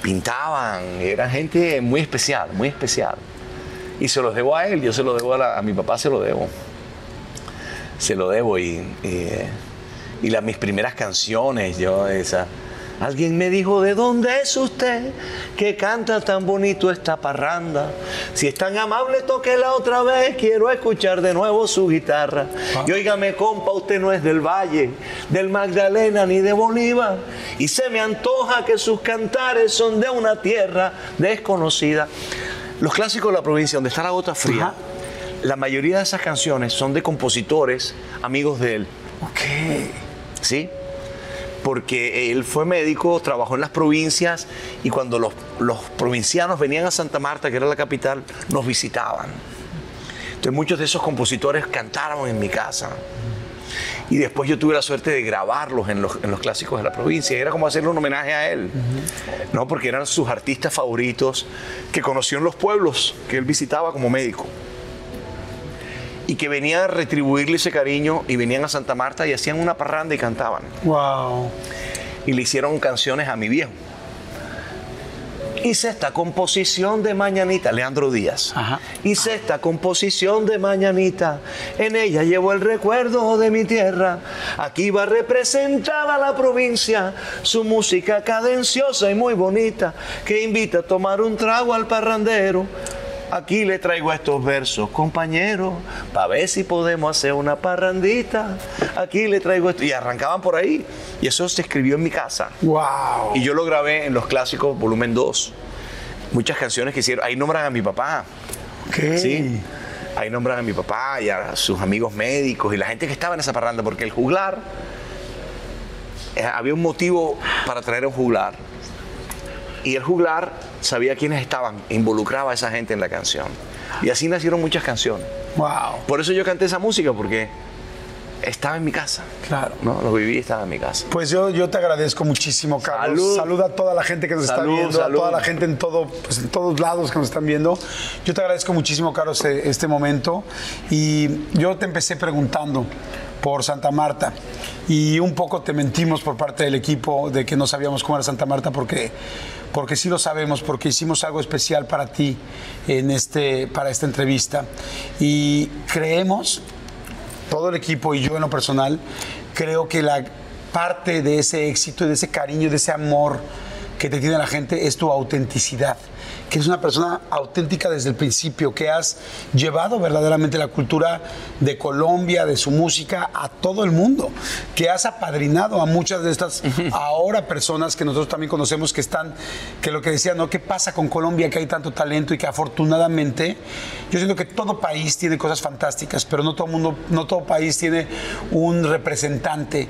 pintaban, eran gente muy especial, muy especial. Y se los debo a él, yo se lo debo a, la- a mi papá, se lo debo. Se lo debo y, y, y las, mis primeras canciones, yo esa... Alguien me dijo, ¿de dónde es usted que canta tan bonito esta parranda? Si es tan amable, tóquela otra vez, quiero escuchar de nuevo su guitarra. Y óigame, compa, usted no es del Valle, del Magdalena ni de Bolívar. Y se me antoja que sus cantares son de una tierra desconocida. Los clásicos de la provincia, donde está la gota fría, Ajá. la mayoría de esas canciones son de compositores amigos de él. Ok. ¿sí? Porque él fue médico, trabajó en las provincias y cuando los, los provincianos venían a Santa Marta, que era la capital, nos visitaban. Entonces muchos de esos compositores cantaron en mi casa. Y después yo tuve la suerte de grabarlos en los, en los clásicos de la provincia. Y era como hacerle un homenaje a él. ¿no? Porque eran sus artistas favoritos que conoció en los pueblos que él visitaba como médico y que venían a retribuirle ese cariño y venían a Santa Marta y hacían una parranda y cantaban. Wow. Y le hicieron canciones a mi viejo. Hice esta composición de Mañanita, Leandro Díaz. Ajá. Hice esta composición de Mañanita, en ella llevo el recuerdo de mi tierra. Aquí va representada la provincia, su música cadenciosa y muy bonita, que invita a tomar un trago al parrandero. Aquí le traigo estos versos, compañero, para ver si podemos hacer una parrandita. Aquí le traigo esto. Y arrancaban por ahí. Y eso se escribió en mi casa. Wow. Y yo lo grabé en los clásicos, volumen 2. Muchas canciones que hicieron. Ahí nombran a mi papá. Ok. ¿sí? Ahí nombran a mi papá y a sus amigos médicos y la gente que estaba en esa parranda, porque el juglar, eh, había un motivo para traer a un juglar. Y el juglar sabía quiénes estaban, involucraba a esa gente en la canción. Y así nacieron muchas canciones. Wow. Por eso yo canté esa música, porque estaba en mi casa. Claro. ¿no? Lo viví, estaba en mi casa. Pues yo, yo te agradezco muchísimo, Carlos. Salud. Saluda a toda la gente que nos está viendo, salud. a toda la gente en, todo, pues, en todos lados que nos están viendo. Yo te agradezco muchísimo, Carlos, eh, este momento. Y yo te empecé preguntando por Santa Marta. Y un poco te mentimos por parte del equipo de que no sabíamos cómo era Santa Marta porque, porque sí lo sabemos, porque hicimos algo especial para ti en este, para esta entrevista. Y creemos todo el equipo y yo en lo personal, creo que la parte de ese éxito, de ese cariño, de ese amor que te tiene la gente es tu autenticidad, que eres una persona auténtica desde el principio, que has llevado verdaderamente la cultura de Colombia, de su música a todo el mundo, que has apadrinado a muchas de estas ahora personas que nosotros también conocemos que están, que lo que decían, ¿no? ¿Qué pasa con Colombia? Que hay tanto talento y que afortunadamente yo siento que todo país tiene cosas fantásticas, pero no todo mundo, no todo país tiene un representante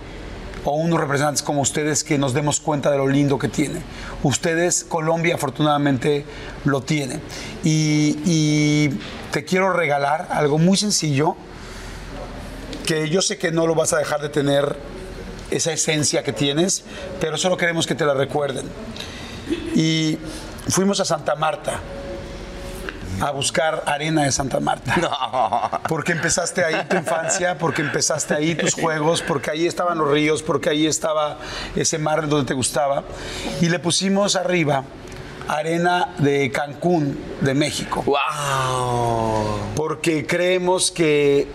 o unos representantes como ustedes que nos demos cuenta de lo lindo que tiene. Ustedes, Colombia, afortunadamente lo tiene. Y, te quiero regalar algo muy sencillo, que yo sé que no lo vas a dejar de tener esa esencia que tienes, pero solo queremos que te la recuerden. Y fuimos a Santa Marta a buscar arena de Santa Marta. Porque empezaste ahí tu infancia, porque empezaste ahí tus juegos, porque ahí estaban los ríos, porque ahí estaba ese mar donde te gustaba. Y le pusimos arriba arena de Cancún, de México. ¡Wow! Porque creemos que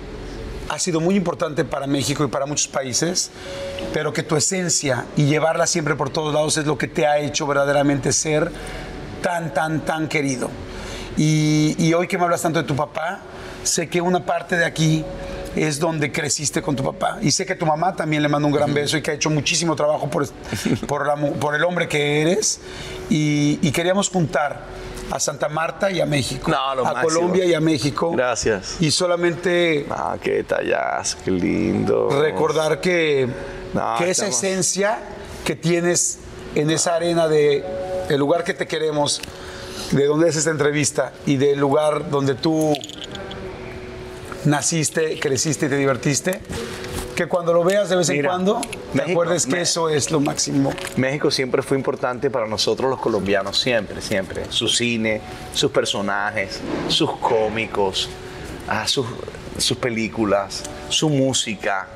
ha sido muy importante para México y para muchos países, pero que tu esencia y llevarla siempre por todos lados es lo que te ha hecho verdaderamente ser tan, tan, tan querido. Y, y hoy que me hablas tanto de tu papá, sé que una parte de aquí es donde creciste con tu papá. Y sé que tu mamá también le manda un gran beso y que ha hecho muchísimo trabajo por, por, la por el hombre que eres. Y, y queríamos juntar a Santa Marta y a México. No, a máximo. Colombia y a México. Gracias. Y solamente Ah, qué detallazo, qué lindo. recordar que, No, que esa estamos- esencia que tienes en esa arena de el lugar que te queremos, de donde es esta entrevista y del lugar donde tú naciste, creciste y te divertiste, que cuando lo veas de vez en cuando, te México, acuerdes que me- eso es lo máximo. México siempre fue importante para nosotros los colombianos, siempre, siempre. Su cine, sus personajes, sus cómicos, ah, sus, sus películas, su música.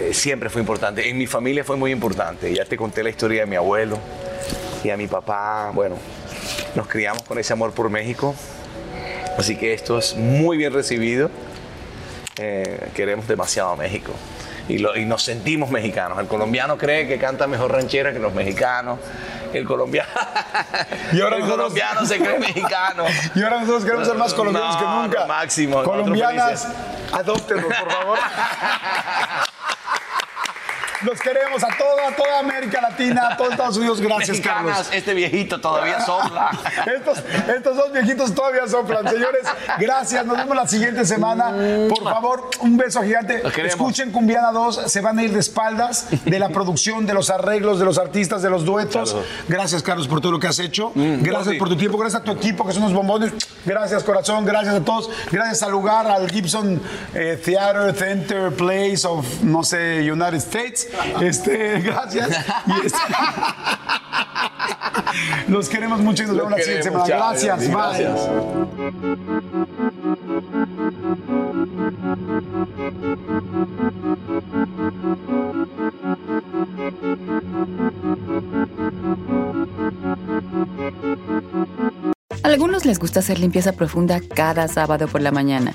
Eh, siempre fue importante. En mi familia fue muy importante. Ya te conté la historia de mi abuelo y a mi papá. Bueno, nos criamos con ese amor por México. Así que esto es muy bien recibido. Eh, queremos demasiado a México. Y, lo- y nos sentimos mexicanos. El colombiano cree que canta mejor ranchera que los mexicanos. El colombiano, Y ahora el nosotros- colombiano se cree mexicano. Y ahora nosotros queremos ser más colombianos No, que nunca. máximo, Colombianas, adóptenos, por favor. Los queremos a toda, toda América Latina, a todos Estados Unidos. Gracias, Mexicanas, Carlos. este viejito todavía sopla. Estos, estos dos viejitos todavía soplan. Señores, gracias. Nos vemos la siguiente semana. Por favor, un beso gigante. Los. Escuchen Cumbiana 2. Se van a ir de espaldas de la producción, de los arreglos, de los artistas, de los duetos. Gracias, Carlos, por todo lo que has hecho. Gracias Jordi. por tu tiempo. Gracias a tu equipo, que son unos bombones. Gracias, corazón. Gracias a todos. Gracias al lugar, al Gibson eh, Theater Center Place of, no sé, United States. Este, gracias. Y este- Los queremos mucho y nos vemos la siguiente semana. Chao, Gracias. Gracias. A algunos les gusta hacer limpieza profunda cada sábado por la mañana.